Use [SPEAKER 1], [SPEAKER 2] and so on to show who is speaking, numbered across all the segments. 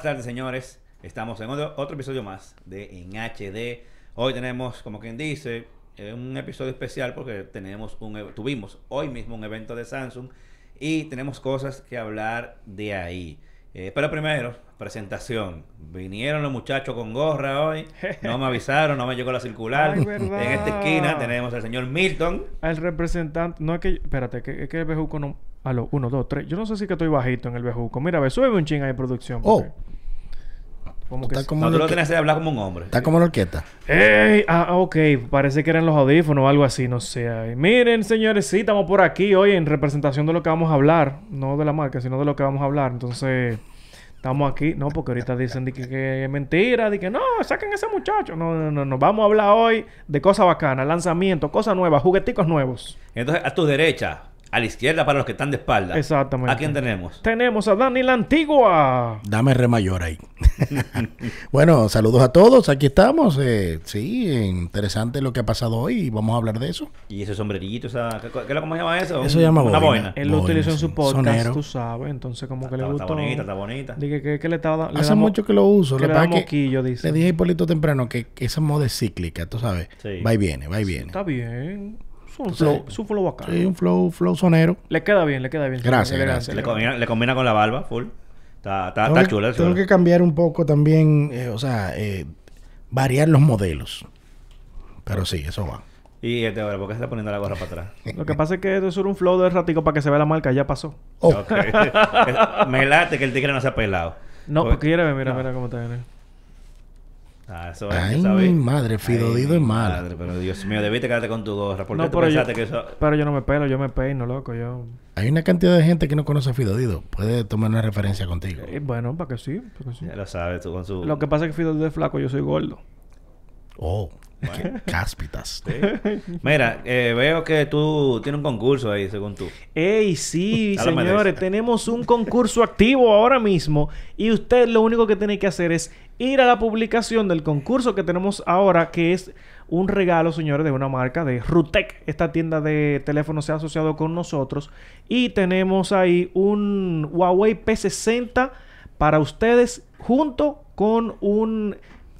[SPEAKER 1] buenas tardes, señores. Estamos en otro, otro episodio más de En HD. Hoy tenemos, como quien dice, eh, un episodio especial porque tenemos un, e- tuvimos hoy mismo un evento de Samsung y tenemos cosas que hablar de ahí. Eh, pero primero, presentación. Vinieron los muchachos con gorra hoy. No me avisaron, no me llegó la circular.
[SPEAKER 2] Ay,
[SPEAKER 1] en esta esquina tenemos al señor Milton.
[SPEAKER 2] El representante, no es que, espérate, que, es que el bejuco no. Aló, uno, dos, tres. Yo no sé si que estoy bajito en el bejuco. Mira, ve, súbeme un ching ahí, producción.
[SPEAKER 3] Oh.
[SPEAKER 2] Como
[SPEAKER 3] Tú
[SPEAKER 2] que.
[SPEAKER 3] como,
[SPEAKER 1] No, tú lo
[SPEAKER 3] orque-
[SPEAKER 1] tienes que hablar como un hombre.
[SPEAKER 3] estás como la orquesta.
[SPEAKER 2] ¡Ey! Ah, ah, ok. Parece que eran los audífonos o algo así, no sé. Ay, Miren, señores, sí, estamos por aquí hoy en representación de lo que vamos a hablar. No de la marca, sino de lo que vamos a hablar. Entonces, estamos aquí. No, porque ahorita dicen de que, que es mentira, de que no, saquen a ese muchacho. No, no, no, no. Vamos a hablar hoy de cosas bacanas, lanzamientos, cosas nuevas, jugueticos nuevos.
[SPEAKER 1] Entonces, a tu derecha, a la izquierda para los que están de espalda.
[SPEAKER 2] Exactamente.
[SPEAKER 1] ¿A quién tenemos?
[SPEAKER 2] Tenemos a Dani la Antigua.
[SPEAKER 3] Dame re mayor ahí. bueno, saludos a todos. Aquí estamos. eh, sí, interesante lo que ha pasado hoy y vamos a hablar de eso.
[SPEAKER 1] Y ese sombrerillito, esa, ¿qué, qué es lo que se llama eso?
[SPEAKER 3] Eso
[SPEAKER 1] Un-
[SPEAKER 3] llama
[SPEAKER 1] Una
[SPEAKER 3] boina.
[SPEAKER 1] boina.
[SPEAKER 2] Él lo utilizó en su podcast,
[SPEAKER 3] Sonero.
[SPEAKER 2] tú sabes. Entonces, como que le
[SPEAKER 1] Está, está
[SPEAKER 2] gustó.
[SPEAKER 1] bonita, está bonita.
[SPEAKER 2] Dije que, que le estaba... le
[SPEAKER 3] Hace
[SPEAKER 2] damos-
[SPEAKER 3] mucho que lo uso.
[SPEAKER 2] que le
[SPEAKER 3] que pasa
[SPEAKER 2] damos
[SPEAKER 3] es que
[SPEAKER 2] quillo, dice.
[SPEAKER 3] le dije a Hipólito temprano que, que esa moda es cíclica, tú sabes.
[SPEAKER 1] Sí.
[SPEAKER 3] Va y viene, va y viene.
[SPEAKER 2] Está bien. Es un
[SPEAKER 3] Entonces,
[SPEAKER 2] flow, es un flow bacano.
[SPEAKER 3] Sí, un flow, flow sonero.
[SPEAKER 2] Le queda bien, le queda bien.
[SPEAKER 3] Gracias, gracias.
[SPEAKER 1] Le combina, le combina con la barba, full. Está, está,
[SPEAKER 3] tengo
[SPEAKER 1] está
[SPEAKER 3] que,
[SPEAKER 1] chula, está
[SPEAKER 3] tengo que cambiar un poco también, eh, o sea, eh, variar los modelos. Pero sí, eso va.
[SPEAKER 1] Y este ahora, ¿por qué se está poniendo la gorra para atrás?
[SPEAKER 2] Lo que pasa es que esto es un flow de ratico para que se vea la marca. Ya pasó.
[SPEAKER 3] Oh.
[SPEAKER 1] Me late que el tigre no se ha pelado.
[SPEAKER 2] No,
[SPEAKER 1] Porque-
[SPEAKER 2] porque mira, mira,
[SPEAKER 1] no.
[SPEAKER 2] mira cómo está.
[SPEAKER 1] Ah, eso es,
[SPEAKER 3] Ay,
[SPEAKER 1] sabía.
[SPEAKER 3] madre, Fidodido es mala.
[SPEAKER 1] madre, pero Dios mío, debiste quedarte con tu gorra. ¿Por qué
[SPEAKER 2] No,
[SPEAKER 1] tú
[SPEAKER 2] pero yo,
[SPEAKER 1] que eso...?
[SPEAKER 2] pero yo no me pelo, yo me peino, loco. Yo...
[SPEAKER 3] Hay una cantidad de gente que no conoce a Fidodido. Puede tomar una referencia contigo.
[SPEAKER 2] Eh, bueno, para que sí, para que sí.
[SPEAKER 1] Ya lo sabes tú con su...
[SPEAKER 2] Lo que pasa es que Fido de flaco, yo soy gordo.
[SPEAKER 3] Oh, qué cáspitas.
[SPEAKER 1] Sí. Mira, eh, veo que tú tienes un concurso ahí, según tú.
[SPEAKER 2] ¡Ey, sí, señores! Tenemos un concurso activo ahora mismo. Y usted lo único que tiene que hacer es ir a la publicación del concurso que tenemos ahora, que es un regalo, señores, de una marca de Rutec. Esta tienda de teléfonos se ha asociado con nosotros. Y tenemos ahí un Huawei P60 para ustedes, junto con un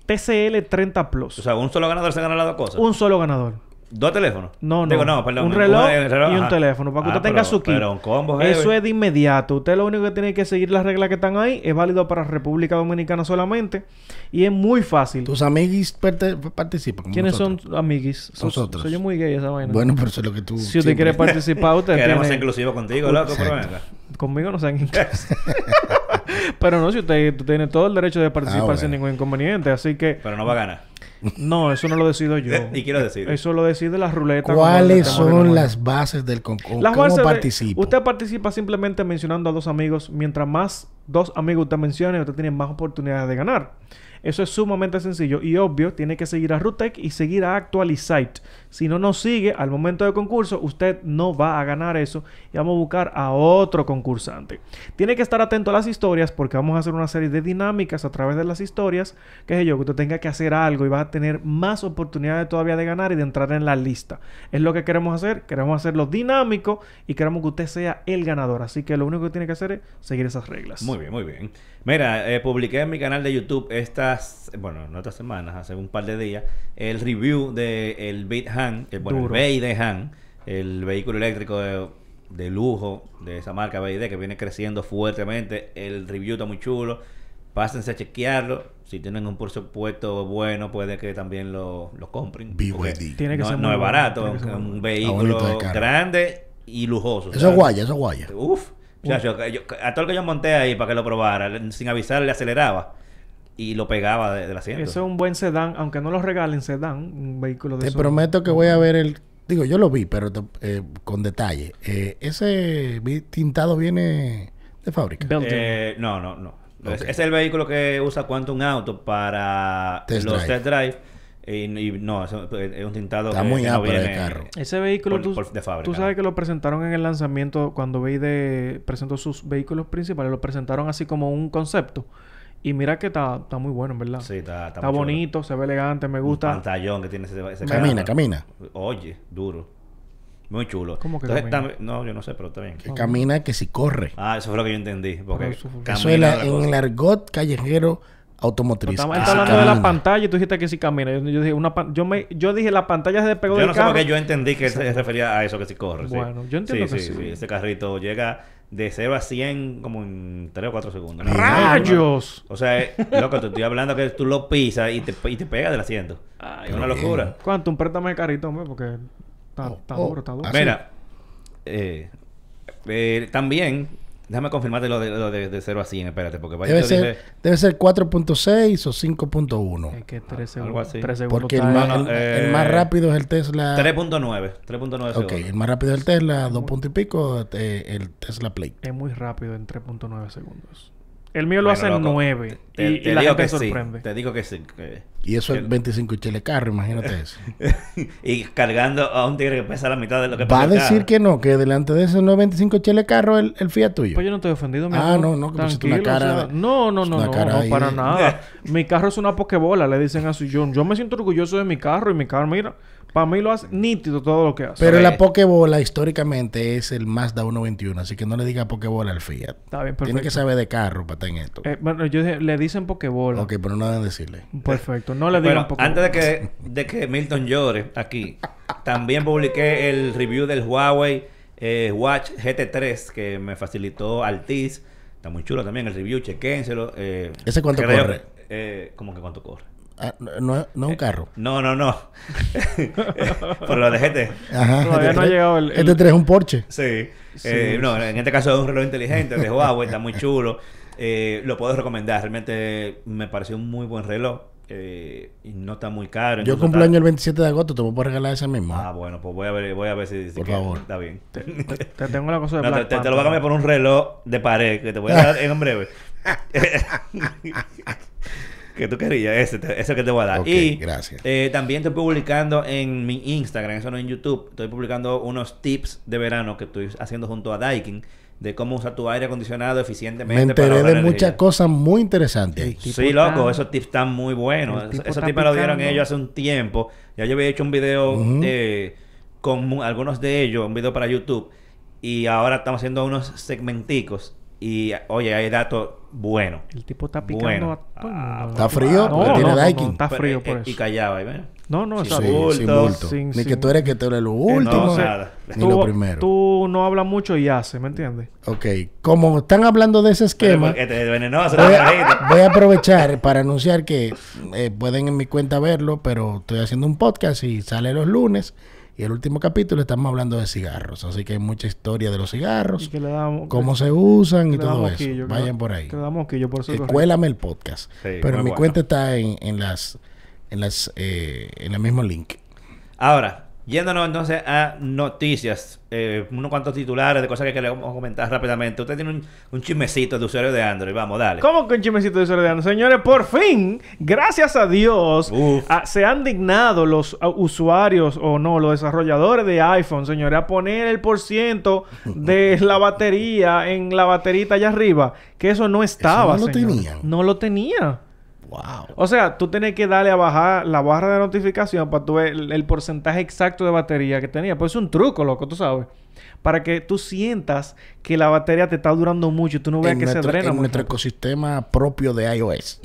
[SPEAKER 2] TCL 30 Plus.
[SPEAKER 1] O sea, un solo ganador se gana las dos cosas.
[SPEAKER 2] un solo ganador.
[SPEAKER 1] ¿Dos teléfonos?
[SPEAKER 2] No, no.
[SPEAKER 1] Digo, no, perdón.
[SPEAKER 2] Un reloj
[SPEAKER 1] eh,
[SPEAKER 2] y un
[SPEAKER 1] ajá.
[SPEAKER 2] teléfono. Para que
[SPEAKER 1] Ah,
[SPEAKER 2] usted tenga
[SPEAKER 1] pero-
[SPEAKER 2] su kit.
[SPEAKER 1] Pero un combo.
[SPEAKER 2] Eso es de inmediato. Usted lo único que tiene que seguir las reglas que están ahí. Es válido para República Dominicana solamente. Y es muy fácil.
[SPEAKER 3] Tus amiguis parte- participan.
[SPEAKER 2] ¿Quiénes
[SPEAKER 3] nosotros.
[SPEAKER 2] son amiguis? Son-
[SPEAKER 3] Nosotros.
[SPEAKER 2] Soy yo muy gay esa vaina.
[SPEAKER 3] Bueno, pero eso es lo que tú.
[SPEAKER 2] si usted quiere participar, usted
[SPEAKER 1] Queremos ser
[SPEAKER 2] tiene...
[SPEAKER 1] inclusivos contigo, loco.
[SPEAKER 2] Conmigo no sean incluso. Pero no, si usted, tú tienes todo el derecho de participar
[SPEAKER 3] Ah, bueno.
[SPEAKER 2] sin ningún inconveniente. Así que...
[SPEAKER 1] Pero no va a ganar.
[SPEAKER 2] No, eso no lo decido yo.
[SPEAKER 1] Y quiero decir.
[SPEAKER 2] Eso lo decide la ruleta.
[SPEAKER 3] ¿Cuáles son las bases del concurso? ¿Cómo
[SPEAKER 2] bases de-
[SPEAKER 3] participo?
[SPEAKER 2] usted participa simplemente mencionando a dos amigos. Mientras más dos amigos usted mencione, usted tiene más oportunidades de ganar. Eso es sumamente sencillo y obvio. Tiene que seguir a Rutec y seguir a Actualizite. Si no nos sigue al momento del concurso, usted no va a ganar eso y vamos a buscar a otro concursante. Tiene que estar atento a las historias porque vamos a hacer una serie de dinámicas a través de las historias. Que sé yo, que usted tenga que hacer algo y va a tener más oportunidades todavía de ganar y de entrar en la lista. Es lo que queremos hacer. Queremos hacerlo dinámico y queremos que usted sea el ganador. Así que lo único que tiene que hacer es seguir esas reglas.
[SPEAKER 1] Muy bien, muy bien. Mira, eh, publiqué en mi canal de YouTube estas, bueno, no estas semanas, hace un par de días, el review del el Beat Han, el, bueno, el
[SPEAKER 2] Duro.
[SPEAKER 1] BID Han, el vehículo eléctrico de, de lujo de esa marca BID que viene creciendo fuertemente. El review está muy chulo. Pásense a chequearlo. Si tienen un presupuesto bueno, puede que también lo, lo compren.
[SPEAKER 3] BYD.
[SPEAKER 2] Tiene que
[SPEAKER 1] no,
[SPEAKER 2] ser
[SPEAKER 1] no
[SPEAKER 2] muy
[SPEAKER 1] es
[SPEAKER 2] bueno,
[SPEAKER 1] barato, es un
[SPEAKER 2] bueno.
[SPEAKER 1] Vehículo grande y lujoso.
[SPEAKER 3] Eso es guaya, eso es guaya.
[SPEAKER 1] Uf. Yo- a todo el que yo monté ahí para que lo probara, sin avisar le aceleraba y lo pegaba de- del asiento.
[SPEAKER 2] Eso es un buen sedán, aunque no lo regalen sedán, un vehículo de
[SPEAKER 3] Te
[SPEAKER 2] esos.
[SPEAKER 3] prometo que voy a ver el. Digo, yo lo vi, pero te- eh, con detalle. Eh, ese tintado viene de fábrica.
[SPEAKER 1] Eh, no, no, no. Es,
[SPEAKER 3] Ok.
[SPEAKER 1] es el vehículo que usa Quantum Auto para
[SPEAKER 3] Test
[SPEAKER 1] los
[SPEAKER 3] drive.
[SPEAKER 1] test drive. Y, y no, eso es un tintado
[SPEAKER 3] Está
[SPEAKER 1] que,
[SPEAKER 3] muy
[SPEAKER 1] que no
[SPEAKER 3] ápero el
[SPEAKER 1] viene
[SPEAKER 3] carro.
[SPEAKER 2] Ese vehículo,
[SPEAKER 1] por-
[SPEAKER 2] tú,
[SPEAKER 1] por- de fábrica,
[SPEAKER 2] tú sabes
[SPEAKER 1] ¿no?
[SPEAKER 2] que lo presentaron en el lanzamiento cuando BYD presentó sus vehículos principales, lo presentaron así como un concepto. Y mira que está, está muy bueno, en verdad.
[SPEAKER 1] Sí, está,
[SPEAKER 2] está
[SPEAKER 1] muy chulo.
[SPEAKER 2] bonito, se ve elegante, me
[SPEAKER 1] Un
[SPEAKER 2] gusta.
[SPEAKER 1] pantallón que tiene ese, ese
[SPEAKER 3] Camina, camina.
[SPEAKER 1] Oye, duro. Muy chulo.
[SPEAKER 2] ¿Cómo que
[SPEAKER 1] Entonces,
[SPEAKER 2] camina?
[SPEAKER 1] no, yo no sé, pero está bien.
[SPEAKER 3] Que camina que si corre.
[SPEAKER 1] Ah, eso fue lo que yo entendí. Porque
[SPEAKER 2] eso fue-
[SPEAKER 1] camina
[SPEAKER 3] Eso es la-
[SPEAKER 1] la
[SPEAKER 3] en el argot callejero automotriz.
[SPEAKER 2] Estamos está
[SPEAKER 3] si
[SPEAKER 2] hablando de la pantalla y tú dijiste que sí camina. Yo, yo dije, una pan- yo, me, yo dije, la pantalla se despegó
[SPEAKER 1] Yo
[SPEAKER 2] del
[SPEAKER 1] no sé
[SPEAKER 2] carro.
[SPEAKER 1] por qué yo entendí que se refería a eso que sí corre. sí.
[SPEAKER 2] Bueno, yo entiendo
[SPEAKER 1] sí,
[SPEAKER 2] que
[SPEAKER 1] sí,
[SPEAKER 2] sí.
[SPEAKER 1] Ese carrito llega de 0 a 100 como en 3 o 4 segundos. ¿no?
[SPEAKER 2] ¡Rayos!
[SPEAKER 1] O sea, eh, loco, te estoy hablando que tú lo pisas y te, y te pega del asiento.
[SPEAKER 2] Ay,
[SPEAKER 1] es una
[SPEAKER 3] bien.
[SPEAKER 1] locura.
[SPEAKER 2] ¿Cuánto? Un préstame el carrito, hombre, porque está, está
[SPEAKER 3] Oh,
[SPEAKER 2] duro, está duro.
[SPEAKER 3] ah.
[SPEAKER 1] Mira, eh, eh, también, déjame confirmarte lo de, lo de, de 0 a 100, espérate, porque vaya,
[SPEAKER 3] Debe ser,
[SPEAKER 1] dije-
[SPEAKER 3] debe ser 4.6 o 5.1.
[SPEAKER 2] Es que tres
[SPEAKER 1] Algo
[SPEAKER 2] segundos.
[SPEAKER 1] así.
[SPEAKER 2] Tres segundos.
[SPEAKER 3] Porque el,
[SPEAKER 1] no,
[SPEAKER 3] el-
[SPEAKER 1] eh,
[SPEAKER 3] el más rápido es el Tesla.
[SPEAKER 1] 3.9, 3.9
[SPEAKER 3] Ok,
[SPEAKER 1] segundos.
[SPEAKER 3] el más rápido es el Tesla, dos puntos y pico, eh, el Tesla Plate.
[SPEAKER 2] Es muy rápido en 3.9 segundos. El mío lo
[SPEAKER 1] Bueno,
[SPEAKER 2] hace en
[SPEAKER 1] loco,
[SPEAKER 2] 9.
[SPEAKER 1] Te,
[SPEAKER 2] y,
[SPEAKER 1] te
[SPEAKER 2] y la
[SPEAKER 1] digo
[SPEAKER 2] gente
[SPEAKER 1] que
[SPEAKER 2] se
[SPEAKER 1] sí.
[SPEAKER 2] sorprende.
[SPEAKER 1] Te digo que sí. que-
[SPEAKER 3] Y eso es
[SPEAKER 1] El-
[SPEAKER 3] 25 chile carro, imagínate eso.
[SPEAKER 1] y cargando a un tigre que pesa la mitad de lo que
[SPEAKER 3] Va a
[SPEAKER 1] pesa
[SPEAKER 3] decir
[SPEAKER 1] carro.
[SPEAKER 3] que no, que delante de esos no es 25 chile carro el, el Fiat tuyo.
[SPEAKER 2] Pues yo no estoy ofendido, mi
[SPEAKER 3] Ah,
[SPEAKER 2] amor.
[SPEAKER 3] no, no, que pusiste una cara
[SPEAKER 2] o sea,
[SPEAKER 3] de-
[SPEAKER 2] no, no, no, no,
[SPEAKER 3] cara
[SPEAKER 2] no, para nada. mi carro es una pokebola, le dicen así. Yo, yo me siento orgulloso de mi carro y mi carro, mira, para mí lo hace nítido todo lo que hace.
[SPEAKER 3] Pero la Pokebola históricamente es el Mazda 121, así que no le diga Pokebola al Fiat.
[SPEAKER 2] Está bien,
[SPEAKER 3] Tiene que saber de carro para estar en esto.
[SPEAKER 2] Eh, bueno, yo dije, le dicen pokebola.
[SPEAKER 3] ok, pero no deben decirle.
[SPEAKER 2] Perfecto, no le digan
[SPEAKER 1] Bueno, antes de que, de que Milton llore aquí, también publiqué el review del Huawei eh, Watch GT3 que me facilitó Altiz. Está muy chulo también el review, chequénselo. Eh,
[SPEAKER 3] ¿Ese cuánto
[SPEAKER 1] creo-
[SPEAKER 3] corre?
[SPEAKER 1] Eh, ¿Cómo que cuánto corre?
[SPEAKER 3] Ah, no, no, un carro.
[SPEAKER 1] No, no, no. Por lo de GT.
[SPEAKER 3] Ajá.
[SPEAKER 2] Todavía no ha
[SPEAKER 3] Este
[SPEAKER 2] llegado el-
[SPEAKER 3] Este
[SPEAKER 2] el-
[SPEAKER 3] 3 es un Porsche.
[SPEAKER 1] Sí.
[SPEAKER 2] Sí.
[SPEAKER 1] Eh, no, en este caso es un reloj inteligente de Huawei, está muy chulo. Eh, lo puedo recomendar. Realmente me pareció un muy buen reloj. eh, y no está muy caro.
[SPEAKER 3] Yo
[SPEAKER 1] está-
[SPEAKER 3] año el 27 de agosto, te puedo regalar ese mismo.
[SPEAKER 1] Ah, bueno, pues voy a ver, voy a ver si, si
[SPEAKER 3] Por favor.
[SPEAKER 1] está bien.
[SPEAKER 2] Te, te tengo la cosa de
[SPEAKER 1] No, te,
[SPEAKER 2] Black
[SPEAKER 1] te- lo voy a cambiar por un reloj de pared que te voy a dar en breve. que tú querías, ese, te- ese que te voy a dar. Y
[SPEAKER 3] gracias.
[SPEAKER 1] eh, también estoy publicando en mi Instagram, eso no en YouTube, estoy publicando unos tips de verano que estoy haciendo junto a Daikin de cómo usar tu aire acondicionado eficientemente.
[SPEAKER 3] Me enteré
[SPEAKER 1] para
[SPEAKER 3] de muchas cosas muy interesantes.
[SPEAKER 1] Sí, loco, esos tips están muy buenos. Esos
[SPEAKER 2] tipo
[SPEAKER 1] esos
[SPEAKER 2] está
[SPEAKER 1] tips me lo dieron ellos hace un tiempo. Ya yo había hecho un video eh, con algunos de ellos, un video para YouTube. Y ahora estamos haciendo unos segmenticos. Y oye, hay datos buenos.
[SPEAKER 2] El tipo está picando
[SPEAKER 1] Bueno.
[SPEAKER 2] a todo el mundo.
[SPEAKER 3] Está frío,
[SPEAKER 2] No, no,
[SPEAKER 3] tiene
[SPEAKER 2] no, está frío
[SPEAKER 1] eh,
[SPEAKER 2] por
[SPEAKER 1] eh, Y
[SPEAKER 2] eso.
[SPEAKER 1] callaba, ahí, ¿ves?
[SPEAKER 2] No, no,
[SPEAKER 3] Sí,
[SPEAKER 1] bulto.
[SPEAKER 3] sin bulto.
[SPEAKER 2] Sin-
[SPEAKER 3] Ni
[SPEAKER 2] sin-
[SPEAKER 3] que tú eres que tú eres lo último,
[SPEAKER 1] no, nada.
[SPEAKER 3] ni
[SPEAKER 2] tú,
[SPEAKER 3] lo primero.
[SPEAKER 2] Tú no hablas mucho y haces, ¿me entiendes?
[SPEAKER 3] Ok, como están hablando de ese esquema,
[SPEAKER 1] Porque este venenoso.
[SPEAKER 3] a, voy a aprovechar para anunciar que eh, pueden en mi cuenta verlo, pero estoy haciendo un podcast y sale los lunes. Y el último capítulo estamos hablando de cigarros, así que hay mucha historia de los
[SPEAKER 2] Y
[SPEAKER 3] cigarros,
[SPEAKER 2] que le damos...
[SPEAKER 3] cómo se usan
[SPEAKER 2] que
[SPEAKER 3] y todo eso. Vayan por ahí.
[SPEAKER 2] Que le damos quillo, por eso
[SPEAKER 3] Eh,
[SPEAKER 2] correcto.
[SPEAKER 3] Cuélame el podcast.
[SPEAKER 1] Sí,
[SPEAKER 3] pero mi
[SPEAKER 1] bueno.
[SPEAKER 3] cuenta está en, en las en las eh, en el mismo link.
[SPEAKER 1] Ahora, yéndonos entonces a noticias, eh, unos cuantos titulares de cosas que queremos comentar rápidamente. Usted tiene un, un chismecito de usuario de Android, vamos, dale.
[SPEAKER 2] ¿Cómo que un chismecito de Soledad? Señores, por fin, gracias a Dios,
[SPEAKER 1] Uf.
[SPEAKER 2] a- se han dignado los ah, usuarios o no, los desarrolladores de iPhone, señores, a poner el por ciento de la batería en la baterita allá arriba, que eso no estaba.
[SPEAKER 3] no lo tenían.
[SPEAKER 2] No lo tenía.
[SPEAKER 3] Wow.
[SPEAKER 2] O sea, tú tienes que darle a bajar la barra de notificación para tú ver el, el porcentaje exacto de batería que tenía. Pues es un truco, loco, tú sabes. Para que tú sientas que la batería te está durando mucho y tú no veas
[SPEAKER 3] En
[SPEAKER 2] que
[SPEAKER 3] nuestro,
[SPEAKER 2] se drena
[SPEAKER 3] en
[SPEAKER 2] muy
[SPEAKER 3] nuestro ecosistema propio de iOS.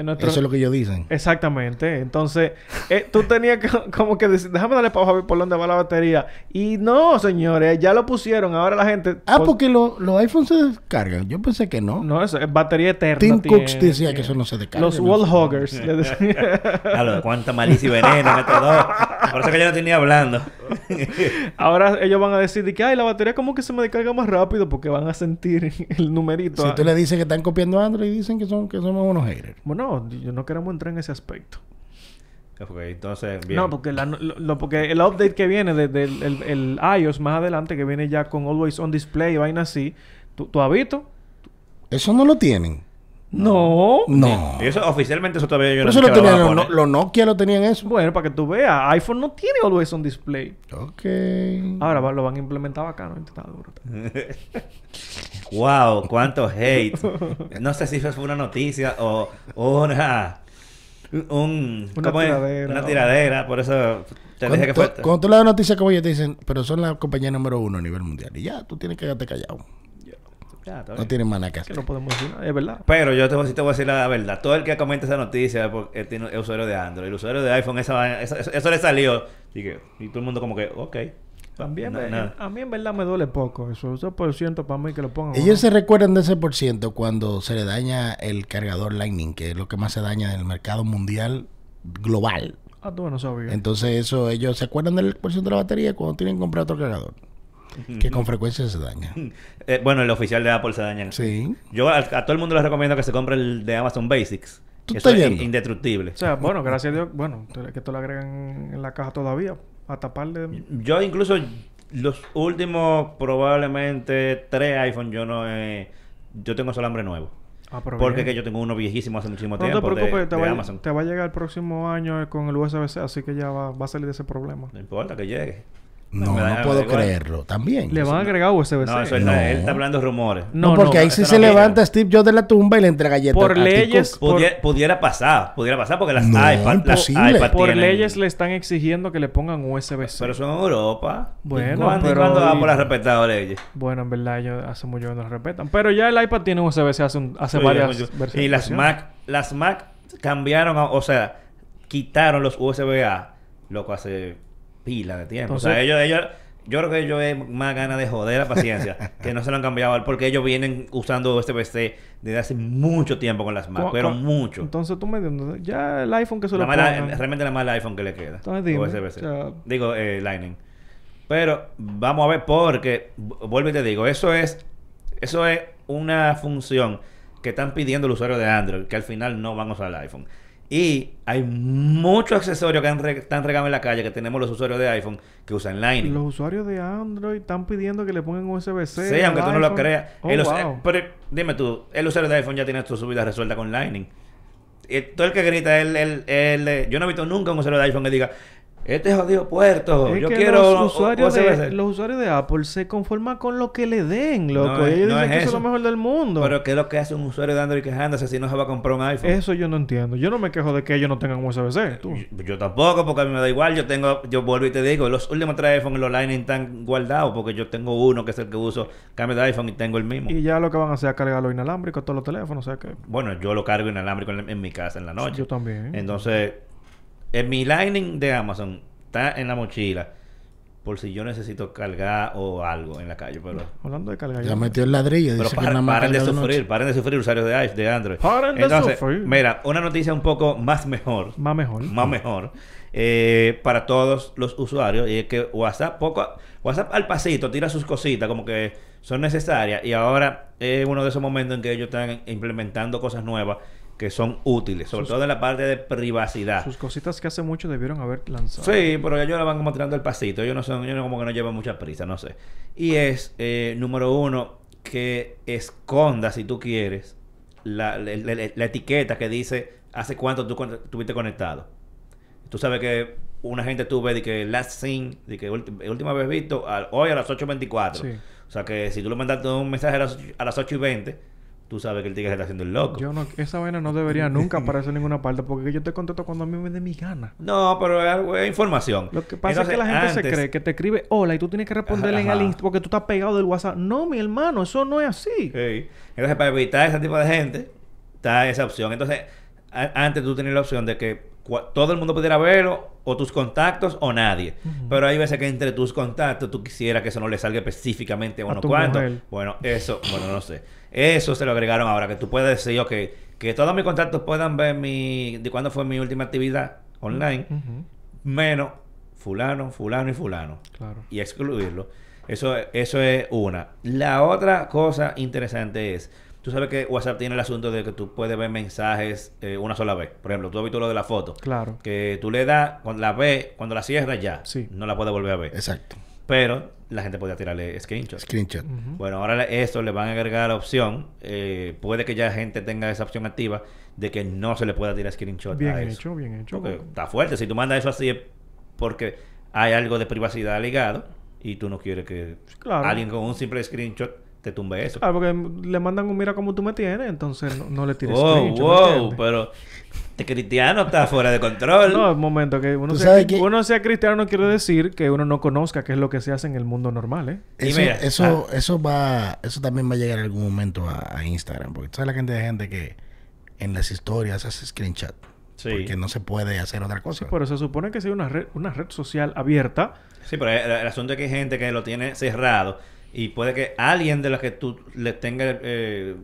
[SPEAKER 2] En nuestro-
[SPEAKER 3] Eso es lo que ellos dicen.
[SPEAKER 2] Exactamente. Entonces, eh, tú tenías que como que decir, déjame darle para ver por dónde va la batería. Y no, señores, ya lo pusieron. Ahora la gente...
[SPEAKER 3] Ah, porque lo- los iPhones se descargan. Yo pensé que no.
[SPEAKER 2] No, eso es batería eterna.
[SPEAKER 3] Tim
[SPEAKER 2] tiene-
[SPEAKER 3] Cooks decía
[SPEAKER 2] tiene.
[SPEAKER 3] que eso no se descarga.
[SPEAKER 2] Los
[SPEAKER 3] no
[SPEAKER 2] wall hoggers. le decía.
[SPEAKER 1] Claro, cuánta malicia y veneno en estos dos. Por eso que yo no tenía hablando.
[SPEAKER 2] Ahora ellos van a decir de que, ay, la batería como que se me descarga más rápido porque van a sentir el numerito.
[SPEAKER 3] Si tú le dices que están copiando Android, dicen que son que somos unos haters.
[SPEAKER 2] Bueno, yo no queremos entrar en ese aspecto.
[SPEAKER 1] Ok, entonces, bien.
[SPEAKER 2] No, porque, la- lo, lo- porque el update que viene desde el, el- el iOS más adelante, que viene ya con Always On Display y vaina así, ¿tú, tú has visto?
[SPEAKER 3] Eso no lo tienen.
[SPEAKER 2] No.
[SPEAKER 3] No.
[SPEAKER 1] Y eso oficialmente eso todavía yo
[SPEAKER 3] Pero eso
[SPEAKER 1] sé
[SPEAKER 3] lo tenían, los,
[SPEAKER 1] poner.
[SPEAKER 3] los Nokia lo tenían eso.
[SPEAKER 2] Bueno, para que tú veas, iPhone no tiene Always On Display.
[SPEAKER 3] Ok.
[SPEAKER 2] Ahora va- lo van a implementar acá, ¿no? Está duro.
[SPEAKER 1] Wow, cuánto hate. No sé si eso fue una noticia o una un,
[SPEAKER 2] Una tiradera,
[SPEAKER 1] Una
[SPEAKER 2] ¿no?
[SPEAKER 1] tiradera, por eso te
[SPEAKER 3] Cuando,
[SPEAKER 1] dije que fue.
[SPEAKER 3] cuando tú le das noticia como ellos te dicen, pero son la compañía número uno a nivel mundial. Y ya, tú tienes que quedarte callado.
[SPEAKER 1] Ya,
[SPEAKER 3] No más nada que
[SPEAKER 2] no podemos decir nada, es verdad.
[SPEAKER 1] Pero yo te, sí te voy a decir la verdad. Todo el que comenta esa noticia porque, eh, tiene, es usuario de Android. El usuario de iPhone, esa, eso, le salió. Y, que- y todo el mundo como que, ok.
[SPEAKER 2] También, me- a mí en verdad me duele poco eso. Eso por ciento para mí que lo pongan.
[SPEAKER 3] Ellos se recuerdan de ese por ciento cuando se le daña el cargador Lightning, que es lo que más se daña en el mercado mundial global.
[SPEAKER 2] Ah, tú no sabías.
[SPEAKER 3] Entonces eso, ellos se acuerdan del por ciento de la batería cuando tienen que comprar otro cargador. Que con frecuencia se daña.
[SPEAKER 1] Eh, bueno, el oficial de Apple se daña.
[SPEAKER 3] Sí.
[SPEAKER 1] Yo a, a todo el mundo les recomiendo que se compre el de Amazon Basics.
[SPEAKER 3] ¿Tú
[SPEAKER 1] Eso
[SPEAKER 3] estás
[SPEAKER 1] es
[SPEAKER 3] yendo?
[SPEAKER 1] indestructible.
[SPEAKER 2] O sea, bueno, gracias a Dios. Bueno, que te lo agregan en la caja todavía. A taparle.
[SPEAKER 1] Yo incluso los últimos probablemente tres iPhone yo no he... Yo tengo solo hambre nuevo.
[SPEAKER 2] Ah, pero
[SPEAKER 1] Porque que yo tengo uno viejísimo hace muchísimo
[SPEAKER 2] No te
[SPEAKER 1] tiempo de-
[SPEAKER 2] preocupes, te,
[SPEAKER 1] de
[SPEAKER 2] va, a-
[SPEAKER 1] Amazon.
[SPEAKER 2] te va a llegar el próximo año con el USB-C, así que ya va, va a salir de ese problema.
[SPEAKER 1] No importa que llegue.
[SPEAKER 3] No, no puedo creerlo. También.
[SPEAKER 2] Le van a agregar USB-C.
[SPEAKER 1] No, eso él,
[SPEAKER 3] No.
[SPEAKER 1] Está, él está hablando de rumores.
[SPEAKER 3] No, porque ahí sí se
[SPEAKER 1] no
[SPEAKER 3] levanta. Steve Jobs de la tumba y le entrega galletas.
[SPEAKER 2] Por
[SPEAKER 3] a
[SPEAKER 2] leyes-.
[SPEAKER 1] Pudiera, pudiera pasar, pudiera pasar porque las
[SPEAKER 3] No,
[SPEAKER 1] iPad, las
[SPEAKER 3] imposible.
[SPEAKER 1] iPad
[SPEAKER 2] Por
[SPEAKER 1] tienen-
[SPEAKER 2] leyes le están exigiendo que le pongan USB-C.
[SPEAKER 1] Pero son en Europa.
[SPEAKER 2] Bueno,
[SPEAKER 1] ¿Cuándo,
[SPEAKER 2] pero-
[SPEAKER 1] ¿cuándo Apple ha respetado leyes?
[SPEAKER 2] Bueno, en verdad ellos hace mucho que no lo respetan. Pero ya el iPad tiene USB-C hace, un- hace
[SPEAKER 1] Sí,
[SPEAKER 2] varias versiones.
[SPEAKER 1] Y las Mac, las Mac cambiaron, a- o sea, quitaron los USB-A, loco, hace pila de tiempo. o sea, ellos, ellos, yo creo que ellos es más ganas de joder la paciencia, que no se lo han cambiado, porque ellos vienen usando USB-C desde hace mucho tiempo con las Mac, pero mucho.
[SPEAKER 2] Entonces tú me entiendes. Ya el iPhone que se lo
[SPEAKER 1] La mala- realmente la mala iPhone que le queda.
[SPEAKER 2] Entonces dime, sea-
[SPEAKER 1] Digo, eh, Lightning. Pero vamos a ver porque, vu- vuelvo y te digo, eso es, eso es una función que están pidiendo el usuario de Android, que al final no van a usar el iPhone. Y hay muchos accesorios que han re- están regados en la calle que tenemos los usuarios de iPhone que usan Lightning.
[SPEAKER 2] Los usuarios de Android están pidiendo que le pongan USB-C.
[SPEAKER 1] Sí, aunque tú no lo creas.
[SPEAKER 2] Oh,
[SPEAKER 1] El us-
[SPEAKER 2] wow.
[SPEAKER 1] eh, pero dime tú, el usuario de iPhone ya tiene su vida resuelta con Lightning. Y todo el que grita, el, el, el, eh, yo no he visto nunca un usuario de iPhone que diga, este jodido puerto,
[SPEAKER 2] Es
[SPEAKER 1] yo
[SPEAKER 2] que
[SPEAKER 1] quiero
[SPEAKER 2] los usuarios,
[SPEAKER 1] USB-C".
[SPEAKER 2] de, los usuarios de Apple se conforman con lo que le den, loco.
[SPEAKER 1] No
[SPEAKER 2] ellos
[SPEAKER 1] no
[SPEAKER 2] dicen
[SPEAKER 1] es
[SPEAKER 2] que eso es lo mejor del mundo.
[SPEAKER 1] Pero ¿qué es lo que hace un usuario de Android quejándose si no se va a comprar un iPhone?
[SPEAKER 2] Eso yo no entiendo. Yo no me quejo de que ellos no tengan USB-C.
[SPEAKER 1] Yo, yo tampoco, porque a mí me da igual. Yo tengo, yo vuelvo y te digo, los últimos tres iPhone los Lightning están guardados porque yo tengo uno que es el que uso, cambio de iPhone y tengo el mismo.
[SPEAKER 2] Y ya lo que van a hacer es cargar los inalámbricos a todos los teléfonos. O sea que
[SPEAKER 1] Bueno, yo lo cargo inalámbrico en, en mi casa en la noche.
[SPEAKER 2] yo también.
[SPEAKER 1] Entonces, en mi Lightning de Amazon está en la mochila por si yo necesito cargar o algo en la calle. Pero,
[SPEAKER 2] Hablando de cargar.
[SPEAKER 3] Ya metió el ladrillo.
[SPEAKER 1] pero
[SPEAKER 3] Dice que
[SPEAKER 1] paren,
[SPEAKER 3] nada más
[SPEAKER 1] paren de sufrir,
[SPEAKER 3] noche.
[SPEAKER 1] paren de sufrir usuarios de, iPhone, de Android.
[SPEAKER 2] Paren de sufrir.
[SPEAKER 1] Mira, una noticia un poco más mejor.
[SPEAKER 2] Más mejor.
[SPEAKER 1] Más mejor. eh, para todos los usuarios. Y es que WhatsApp, poco, a- WhatsApp al pasito tira sus cositas como que son necesarias. Y ahora es uno de esos momentos en que ellos están implementando cosas nuevas que son útiles, sobre
[SPEAKER 2] Sus-
[SPEAKER 1] todo en la parte de privacidad.
[SPEAKER 2] Sus cositas que hace mucho debieron haber lanzado.
[SPEAKER 1] Sí, pero ellos le van como tirando el pasito. Ellos no son, ellos como que no llevan mucha prisa, no sé. Y es, eh, número uno, que esconda, si tú quieres, la, la- la- la etiqueta que dice hace cuánto tú con- estuviste conectado. Tú sabes que una gente tuve de que last seen, de que última vez visto, hoy a las 8.24.
[SPEAKER 2] Sí.
[SPEAKER 1] O sea que si tú le mandaste un mensaje a las, a las 8 y 20, tú sabes que el tigre se está haciendo el loco.
[SPEAKER 2] Yo no, esa vaina no debería nunca aparecer en ninguna parte porque yo te contesto cuando a mí me dé mi gana.
[SPEAKER 1] No, pero es, información.
[SPEAKER 2] Lo que pasa es que la gente se cree que te escribe hola y tú tienes que responderle en
[SPEAKER 1] Ajá.
[SPEAKER 2] el inst porque tú estás pegado del WhatsApp. No, mi hermano, eso no es así.
[SPEAKER 1] Sí. Entonces, para evitar ese tipo de gente, está esa opción. Entonces, antes tú tenías la opción de que todo el mundo pudiera verlo, o tus contactos, o nadie. Pero hay veces que entre tus contactos tú quisieras que eso no le salga específicamente a uno cuanto. Bueno, eso, bueno, no sé. Eso se lo agregaron ahora, que tú puedes decir, ok, que todos mis contactos puedan ver mi, de cuándo fue mi última actividad online, menos fulano, fulano y fulano
[SPEAKER 2] Claro.
[SPEAKER 1] y excluirlo. Eso, eso es una. La otra cosa interesante es, tú sabes que WhatsApp tiene el asunto de que tú puedes ver mensajes eh, una sola vez. Por ejemplo, tú has visto lo de la foto.
[SPEAKER 2] Claro.
[SPEAKER 1] Que tú le das, cuando la ves, cuando la cierras ya,
[SPEAKER 2] Sí.
[SPEAKER 1] no la puedes volver a ver.
[SPEAKER 3] Exacto.
[SPEAKER 1] Pero la gente podía tirarle.
[SPEAKER 3] Screenshot.
[SPEAKER 2] Ujú.
[SPEAKER 1] Bueno, ahora esto le van a agregar la opción. eh, puede que ya la gente tenga esa opción activa de que no se le pueda tirar screenshot
[SPEAKER 2] Bien
[SPEAKER 1] a eso.
[SPEAKER 2] hecho, bien hecho.
[SPEAKER 1] Porque está fuerte. Si tú mandas eso así es porque hay algo de privacidad ligado y tú no quieres que
[SPEAKER 2] Claro.
[SPEAKER 1] alguien con un simple screenshot te tumbe eso.
[SPEAKER 2] Ah, porque le mandan un mira como tú me tienes, entonces no, no le tires
[SPEAKER 1] Wow,
[SPEAKER 2] screenshot, ¿me
[SPEAKER 1] wow, pero este cristiano está fuera de control.
[SPEAKER 2] No, un momento, que uno sea,
[SPEAKER 3] sabes que-
[SPEAKER 2] uno sea cristiano no quiere decir que uno no conozca qué es lo que se hace en el mundo normal, ¿eh?
[SPEAKER 1] Y
[SPEAKER 3] Eso,
[SPEAKER 1] mira,
[SPEAKER 3] eso, eso va, eso también va a llegar en algún momento a, a Instagram, porque tú sabes la cantidad de gente que en las historias hace screenshot,
[SPEAKER 1] Sí.
[SPEAKER 3] porque no se puede hacer otra cosa.
[SPEAKER 2] Pero se supone que hay una red, una red social abierta,
[SPEAKER 1] Sí, pero el, el asunto es que hay gente que lo tiene cerrado y puede que alguien de los que tú le tenga eh,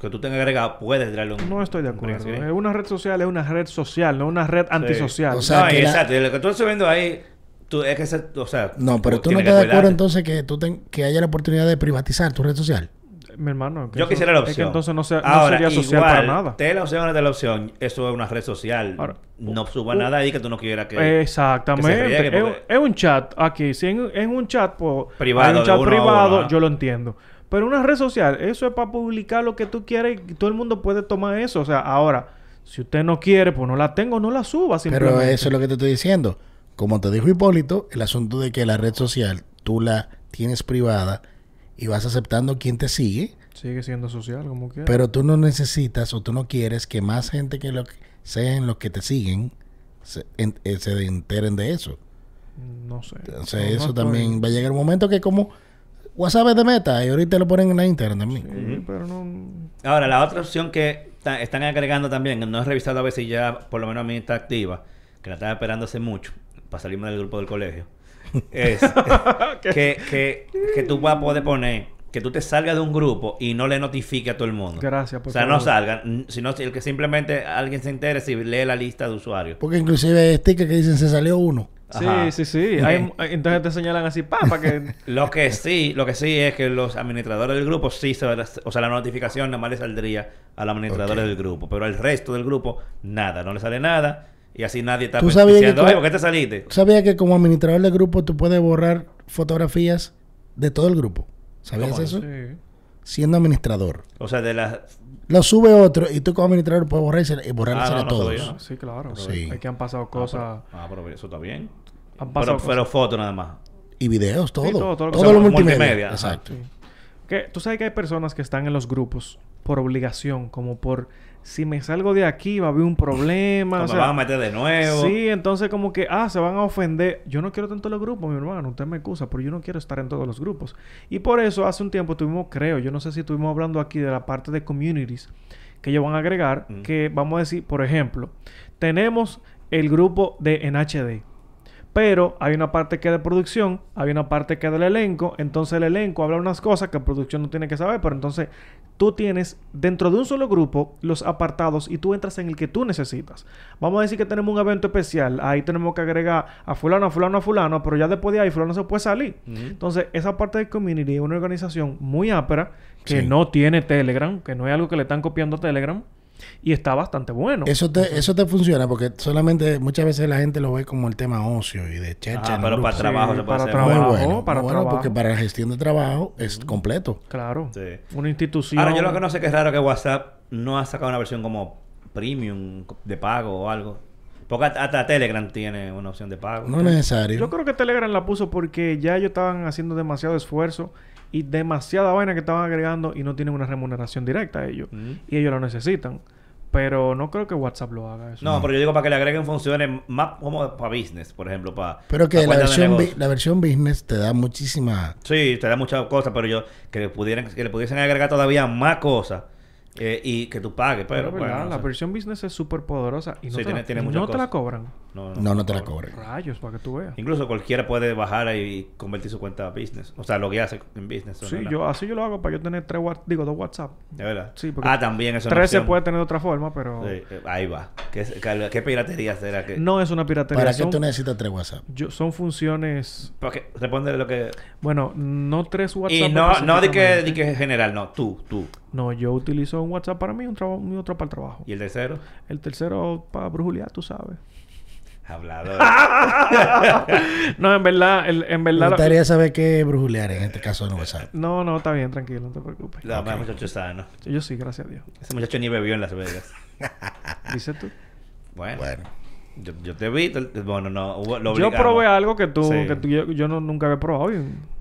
[SPEAKER 1] que tú tengas agregado puede tirarle un
[SPEAKER 2] no estoy de
[SPEAKER 1] un
[SPEAKER 2] acuerdo.
[SPEAKER 1] screen.
[SPEAKER 2] Eh, Una red social es una red social, no una red antisocial.
[SPEAKER 3] O sea,
[SPEAKER 1] no,
[SPEAKER 3] que la-
[SPEAKER 1] exacto, y lo que tú estás viendo ahí tú, es que se, o sea,
[SPEAKER 3] no, pero tú no estás de acuerdo entonces que tú ten- que haya la oportunidad de privatizar tu red social.
[SPEAKER 2] Mi hermano, que
[SPEAKER 1] Yo
[SPEAKER 2] eso-
[SPEAKER 1] quisiera la
[SPEAKER 2] Es que
[SPEAKER 1] opción.
[SPEAKER 2] entonces no, sea, no
[SPEAKER 1] Ahora,
[SPEAKER 2] sería social
[SPEAKER 1] igual,
[SPEAKER 2] para nada.
[SPEAKER 1] Te la opción de la opción, eso es una red social.
[SPEAKER 2] Ahora,
[SPEAKER 1] no suba nada ahí que tú no quieras que.
[SPEAKER 2] Exactamente.
[SPEAKER 1] que se riegue,
[SPEAKER 2] es,
[SPEAKER 1] porque-
[SPEAKER 2] es un chat aquí. Si en, en un chat, pues,
[SPEAKER 1] Privado,
[SPEAKER 2] un chat
[SPEAKER 1] uno
[SPEAKER 2] privado,
[SPEAKER 1] uno,
[SPEAKER 2] yo lo entiendo. Pero una red social, eso es para publicar lo que tú quieres y todo el mundo puede tomar eso. O sea, ahora, si usted no quiere, pues no la tengo, no la suba
[SPEAKER 3] Pero eso es lo que te estoy diciendo. Como te dijo Hipólito, el asunto de que la red social tú la tienes privada y vas aceptando quien te sigue,
[SPEAKER 2] Sigue siendo social, como quiera.
[SPEAKER 3] pero tú no necesitas o tú no quieres que más gente que lo que sean los que te siguen se, en- eh, se enteren de eso.
[SPEAKER 2] no sé.
[SPEAKER 3] Entonces
[SPEAKER 2] No, no
[SPEAKER 3] eso
[SPEAKER 2] estoy-
[SPEAKER 3] también va a llegar un momento que como WhatsApp es de meta y ahorita lo ponen en la internet también.
[SPEAKER 2] Sí, pero no...
[SPEAKER 1] Ahora, la otra opción que están agregando también, no he revisado a ver si ya por lo menos a mí está activa, que la estaba esperando hace mucho, para salirme del grupo del colegio, es que, que, que tú vas a poder poner que tú te salgas de un grupo y no le notifique a todo el mundo.
[SPEAKER 2] Gracias, por
[SPEAKER 1] O sea,
[SPEAKER 2] favor.
[SPEAKER 1] no salgan, sino si- el que simplemente alguien se entere si lee la lista de usuarios.
[SPEAKER 3] Porque inclusive hay stickers que dicen se salió uno.
[SPEAKER 2] Sí,
[SPEAKER 1] Ajá.
[SPEAKER 2] sí, sí. Hay- entonces te señalan así, pa, para que...
[SPEAKER 1] Lo que sí, lo que sí es que los administradores del grupo sí se o sea, la notificación nada más le saldría a los administradores del grupo, pero al resto del grupo nada, no le sale nada y así nadie está
[SPEAKER 3] ¿Tú sabías que
[SPEAKER 1] diciendo, "Oye, ¿por qué te saliste?"
[SPEAKER 3] ¿Tú ¿Sabías que como administrador del grupo tú puedes borrar fotografías de todo el grupo? ¿Sabías
[SPEAKER 1] ¿Cómo?
[SPEAKER 3] eso?
[SPEAKER 2] Sí.
[SPEAKER 3] Siendo administrador.
[SPEAKER 1] O sea, de las
[SPEAKER 3] Lo sube otro y tú como administrador puedes borrársela y borrársela
[SPEAKER 1] Ah, no,
[SPEAKER 3] a
[SPEAKER 1] no
[SPEAKER 3] todos.
[SPEAKER 1] sabía.
[SPEAKER 2] Ah, Sí, claro.
[SPEAKER 3] Sí.
[SPEAKER 2] Es que han pasado cosas...
[SPEAKER 1] Ah, pero eso está bien.
[SPEAKER 2] Han
[SPEAKER 1] Pero,
[SPEAKER 2] pasado
[SPEAKER 1] pero
[SPEAKER 2] cosas.
[SPEAKER 1] fotos nada más.
[SPEAKER 3] Y videos, todo.
[SPEAKER 2] Sí,
[SPEAKER 3] todo,
[SPEAKER 2] todo, todo lo
[SPEAKER 3] multimedia. Exacto.
[SPEAKER 2] Sí. Que, tú sabes que hay personas que están en los grupos por obligación, como por si me salgo de aquí va a haber un problema.
[SPEAKER 1] O
[SPEAKER 2] o
[SPEAKER 1] me
[SPEAKER 2] sea,
[SPEAKER 1] van a meter de nuevo.
[SPEAKER 2] Sí, entonces como que, ah, se van a ofender. Yo no quiero tanto los grupos, mi hermano. Usted me excusa, pero yo no quiero estar en todos los grupos. Y por eso hace un tiempo tuvimos, creo, yo no sé si estuvimos hablando aquí de la parte de communities que ellos van a agregar,
[SPEAKER 1] Mm.
[SPEAKER 2] que vamos a decir, por ejemplo, tenemos el grupo de en HD. Pero hay una parte que es de producción, hay una parte que es del elenco. Entonces el elenco habla unas cosas que producción no tiene que saber. Pero entonces tú tienes dentro de un solo grupo los apartados y tú entras en el que tú necesitas. Vamos a decir que tenemos un evento especial. Ahí tenemos que agregar a fulano, a fulano, a fulano. Pero ya después de ahí fulano se puede salir. Entonces esa parte de community es una organización muy ápera que
[SPEAKER 3] Sí.
[SPEAKER 2] no tiene Telegram, que no es algo que le están copiando a Telegram. Y está bastante bueno.
[SPEAKER 3] Eso te, eso te funciona porque solamente muchas veces la gente lo ve como el tema ocio y de checha. El
[SPEAKER 1] pero para trabajo
[SPEAKER 2] Sí,
[SPEAKER 1] se puede
[SPEAKER 2] para
[SPEAKER 1] hacer.
[SPEAKER 2] trabajo.
[SPEAKER 3] Muy bueno,
[SPEAKER 2] para
[SPEAKER 3] muy bueno
[SPEAKER 2] trabajo.
[SPEAKER 3] porque para la gestión de trabajo es completo.
[SPEAKER 2] Claro.
[SPEAKER 1] Sí.
[SPEAKER 2] Una institución.
[SPEAKER 1] Ahora, yo lo que no sé que es raro que WhatsApp no ha sacado una versión como premium de pago o algo. Porque hasta- hasta Telegram tiene una opción de pago.
[SPEAKER 3] No es necesario.
[SPEAKER 2] Yo creo que Telegram la puso porque ya ellos estaban haciendo demasiado esfuerzo y demasiada vaina que estaban agregando y no tienen una remuneración directa a ellos. Y ellos lo necesitan. Pero no creo que WhatsApp lo haga eso.
[SPEAKER 1] No, pero yo digo para que le agreguen funciones más como para business, por ejemplo, para...
[SPEAKER 3] Pero que
[SPEAKER 1] para
[SPEAKER 3] la versión, la versión business te da muchísima...
[SPEAKER 1] Sí, te da muchas cosas, pero yo... Que le, pudieran, que le pudiesen agregar todavía más cosas eh, y que tú pagues, pero...
[SPEAKER 2] Pero, ¿verdad?
[SPEAKER 1] bueno,
[SPEAKER 2] la
[SPEAKER 1] no sé.
[SPEAKER 2] versión business es súper poderosa y no,
[SPEAKER 1] Sí,
[SPEAKER 2] te,
[SPEAKER 1] tiene-
[SPEAKER 2] la,
[SPEAKER 1] tiene
[SPEAKER 2] y
[SPEAKER 1] muchas
[SPEAKER 2] no te la
[SPEAKER 1] cosas.
[SPEAKER 2] cobran.
[SPEAKER 1] No,
[SPEAKER 3] No, no te la cobran.
[SPEAKER 2] Rayos, para que tú veas.
[SPEAKER 1] Incluso cualquiera puede bajar y convertir su cuenta a business. O sea, loguearse en business.
[SPEAKER 2] Sí,
[SPEAKER 1] ¿no?
[SPEAKER 2] yo, así yo lo hago para yo tener tres, Whats- digo, dos WhatsApp.
[SPEAKER 1] De verdad.
[SPEAKER 2] Sí, porque
[SPEAKER 1] ah, también eso
[SPEAKER 2] Tres se puede tener de otra forma, pero
[SPEAKER 1] Sí, eh, ahí va. ¿Qué, qué, qué piratería será que...?
[SPEAKER 2] no es una piratería.
[SPEAKER 3] ¿Para qué
[SPEAKER 2] son,
[SPEAKER 3] tú necesitas tres WhatsApp?
[SPEAKER 2] yo- son funciones...
[SPEAKER 1] Porque responde lo que...
[SPEAKER 2] Bueno, no tres WhatsApp.
[SPEAKER 1] y no, no de que, de que general, no. Tú, tú.
[SPEAKER 2] No, yo utilizo un WhatsApp para mí y un y otro para el trabajo.
[SPEAKER 1] ¿Y el tercero?
[SPEAKER 2] El tercero para brujulear, tú sabes.
[SPEAKER 1] Hablador.
[SPEAKER 2] no, en verdad, el- en
[SPEAKER 3] Me
[SPEAKER 2] verdad... lo-
[SPEAKER 3] gustaría saber qué es brujulear en este caso en WhatsApp.
[SPEAKER 2] No, no, está bien, tranquilo, no te preocupes.
[SPEAKER 1] No, más muchacho sano.
[SPEAKER 2] Yo sí, gracias a Dios.
[SPEAKER 1] Ese muchacho ni bebió en Las Vegas.
[SPEAKER 2] Dices tú.
[SPEAKER 1] Bueno.
[SPEAKER 3] Bueno.
[SPEAKER 1] Yo, yo te vi. Bueno, no. hubo- lo
[SPEAKER 2] Yo probé algo que tú,
[SPEAKER 1] Sí.
[SPEAKER 2] que tú yo, yo no, nunca había probado.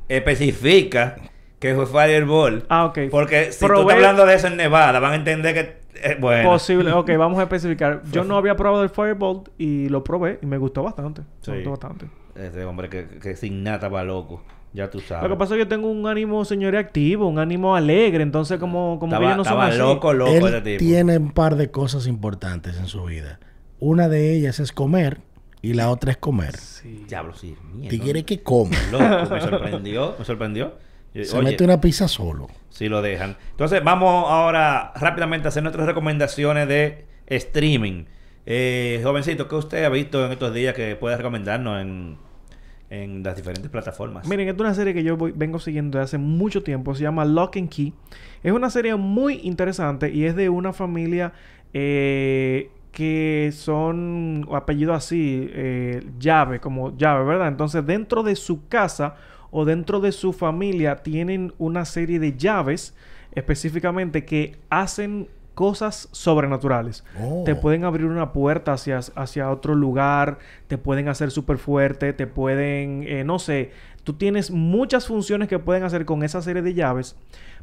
[SPEAKER 1] Especifica que fue Fireball.
[SPEAKER 2] Ah, ok.
[SPEAKER 1] Porque si tú
[SPEAKER 2] Probé-
[SPEAKER 1] estás hablando de eso en Nevada, van a entender que. Eh, bueno.
[SPEAKER 2] Posible, ok, vamos a especificar. Yo no había probado el Firebolt y lo probé y me gustó bastante.
[SPEAKER 1] Sí.
[SPEAKER 2] Me gustó bastante.
[SPEAKER 1] Ese hombre que, que sin nada va loco. Ya tú sabes.
[SPEAKER 2] Lo que pasa es que yo tengo un ánimo, señor, activo, un ánimo alegre, entonces como, como que
[SPEAKER 1] estaba
[SPEAKER 2] yo no soy
[SPEAKER 1] loco, loco
[SPEAKER 3] Él
[SPEAKER 1] ese tipo.
[SPEAKER 3] tiene un par de cosas importantes en su vida. Una de ellas es comer y la otra es comer.
[SPEAKER 2] Sí.
[SPEAKER 1] Diablo, sí. mierda.
[SPEAKER 3] Tigre que come.
[SPEAKER 1] Loco, me sorprendió. Me sorprendió.
[SPEAKER 3] Se
[SPEAKER 1] oye,
[SPEAKER 3] mete una pizza solo.
[SPEAKER 1] Si lo dejan. Entonces, vamos ahora rápidamente a hacer nuestras recomendaciones de streaming. Eh, jovencito, ¿qué usted ha visto en estos días que pueda recomendarnos en, en las diferentes plataformas?
[SPEAKER 2] Miren, es una serie que yo voy- vengo siguiendo desde hace mucho tiempo. Se llama Lock and Key. Es una serie muy interesante y es de una familia eh, que son apellido así, eh, llave, como llave, ¿verdad? Entonces, dentro de su casa o dentro de su familia tienen una serie de llaves específicamente que hacen cosas sobrenaturales.
[SPEAKER 3] Oh.
[SPEAKER 2] Te pueden abrir una puerta hacia, hacia otro lugar, te pueden hacer súper fuerte, te pueden, eh, no sé, tú tienes muchas funciones que pueden hacer con esa serie de llaves.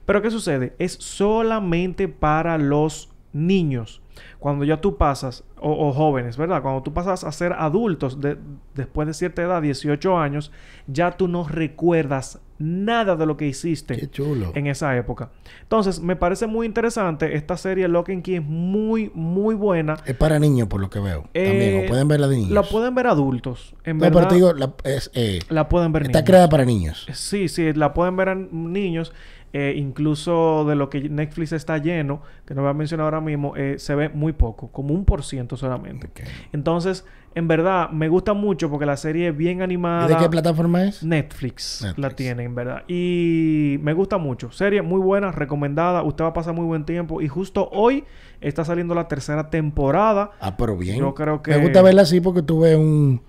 [SPEAKER 2] Pero ¿qué sucede? Es solamente para los niños. Cuando ya tú pasas, o, o jóvenes, ¿verdad? Cuando tú pasas a ser adultos de- después de cierta edad, 18 años, ya tú no recuerdas nada de lo que hiciste
[SPEAKER 3] Qué chulo.
[SPEAKER 2] en esa época. Entonces, me parece muy interesante. Esta serie Lock and Key es muy, muy buena.
[SPEAKER 3] Es para niños, por lo que veo.
[SPEAKER 2] Eh,
[SPEAKER 3] También. O pueden verla de niños.
[SPEAKER 2] La pueden ver adultos. En
[SPEAKER 3] no,
[SPEAKER 2] verdad,
[SPEAKER 3] pero te digo, la, es, eh,
[SPEAKER 2] la pueden ver
[SPEAKER 3] está
[SPEAKER 2] niños.
[SPEAKER 3] creada para niños.
[SPEAKER 2] Sí, sí, la pueden ver a niños. Eh, incluso de lo que Netflix está lleno, que no voy a mencionar ahora mismo, eh, se ve muy poco, como un por ciento solamente. Entonces, en verdad, me gusta mucho porque la serie es bien animada.
[SPEAKER 3] ¿Y de qué plataforma es?
[SPEAKER 2] Netflix, la tiene, en verdad. Y me gusta mucho. Serie muy buena, recomendada. Usted va a pasar muy buen tiempo. Y justo hoy está saliendo la tercera temporada.
[SPEAKER 3] Ah, pero bien.
[SPEAKER 2] Yo creo que-
[SPEAKER 3] Me gusta verla así porque tú ves un...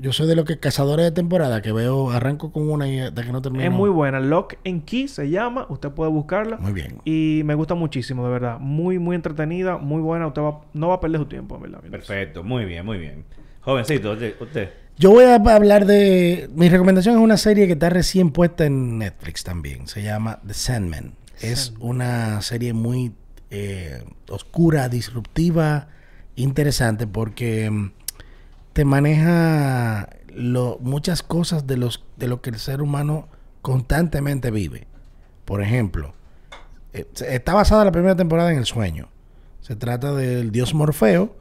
[SPEAKER 3] Yo soy de los que cazadores de temporada que veo, arranco con una y hasta que no termino.
[SPEAKER 2] Es muy buena. Lock and Key se llama. Usted puede buscarla.
[SPEAKER 3] Muy bien.
[SPEAKER 2] Y me gusta muchísimo, de verdad. Muy, muy entretenida, muy buena. Usted va- no va a perder su tiempo, en verdad.
[SPEAKER 1] Perfecto, muy bien, muy bien. Jovencito, usted.
[SPEAKER 3] Yo voy a hablar de... Mi recomendación es una serie que está recién puesta en Netflix también. Se llama The Sandman. Es una serie muy eh, oscura, disruptiva, interesante porque mm, te maneja lo- muchas cosas de, los, de lo que el ser humano constantemente vive. Por ejemplo, eh, está basada la primera temporada en el sueño. Se trata del dios Morfeo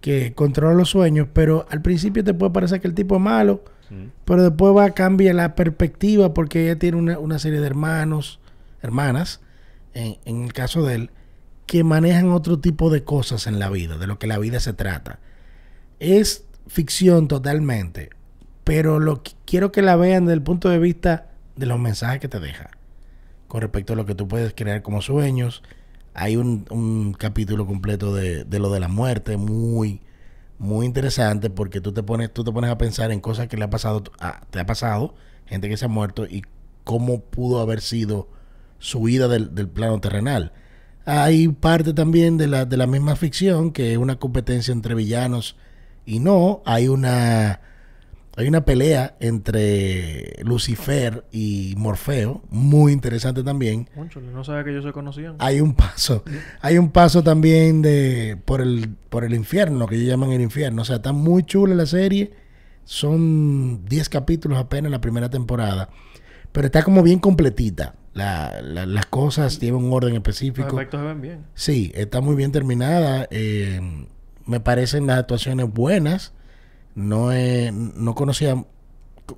[SPEAKER 3] que controla los sueños, pero al principio te puede parecer que el tipo es malo,
[SPEAKER 1] Mm.
[SPEAKER 3] pero después va a cambiar la perspectiva porque ella tiene una, una serie de hermanos, hermanas, en, en el caso de él, que manejan otro tipo de cosas en la vida, de lo que la vida se trata. Es ficción totalmente, pero lo que- quiero que la vean desde el punto de vista de los mensajes que te deja con respecto a lo que tú puedes crear como sueños. Hay un, un capítulo completo de, de lo de la muerte, muy, muy interesante, porque tú te pones, tú te pones a pensar en cosas que le ha pasado, a- te ha pasado, gente que se ha muerto, y cómo pudo haber sido su vida del, del plano terrenal. Hay parte también de la, de la misma ficción, que es una competencia entre villanos y no. Hay una, hay una pelea entre Lucifer y Morfeo, muy interesante también.
[SPEAKER 2] Mucho, no sabía que yo se conocían.
[SPEAKER 3] Hay un paso, hay un paso también de por el por el infierno, que ellos llaman el infierno. O sea, está muy chula la serie. Son 10 capítulos apenas la primera temporada. Pero está como bien completita. La- la- las cosas tienen un orden
[SPEAKER 2] Los
[SPEAKER 3] específico.
[SPEAKER 2] efectos se ven bien.
[SPEAKER 3] Sí, está muy bien terminada. eh, me parecen las actuaciones buenas. No he- no conocía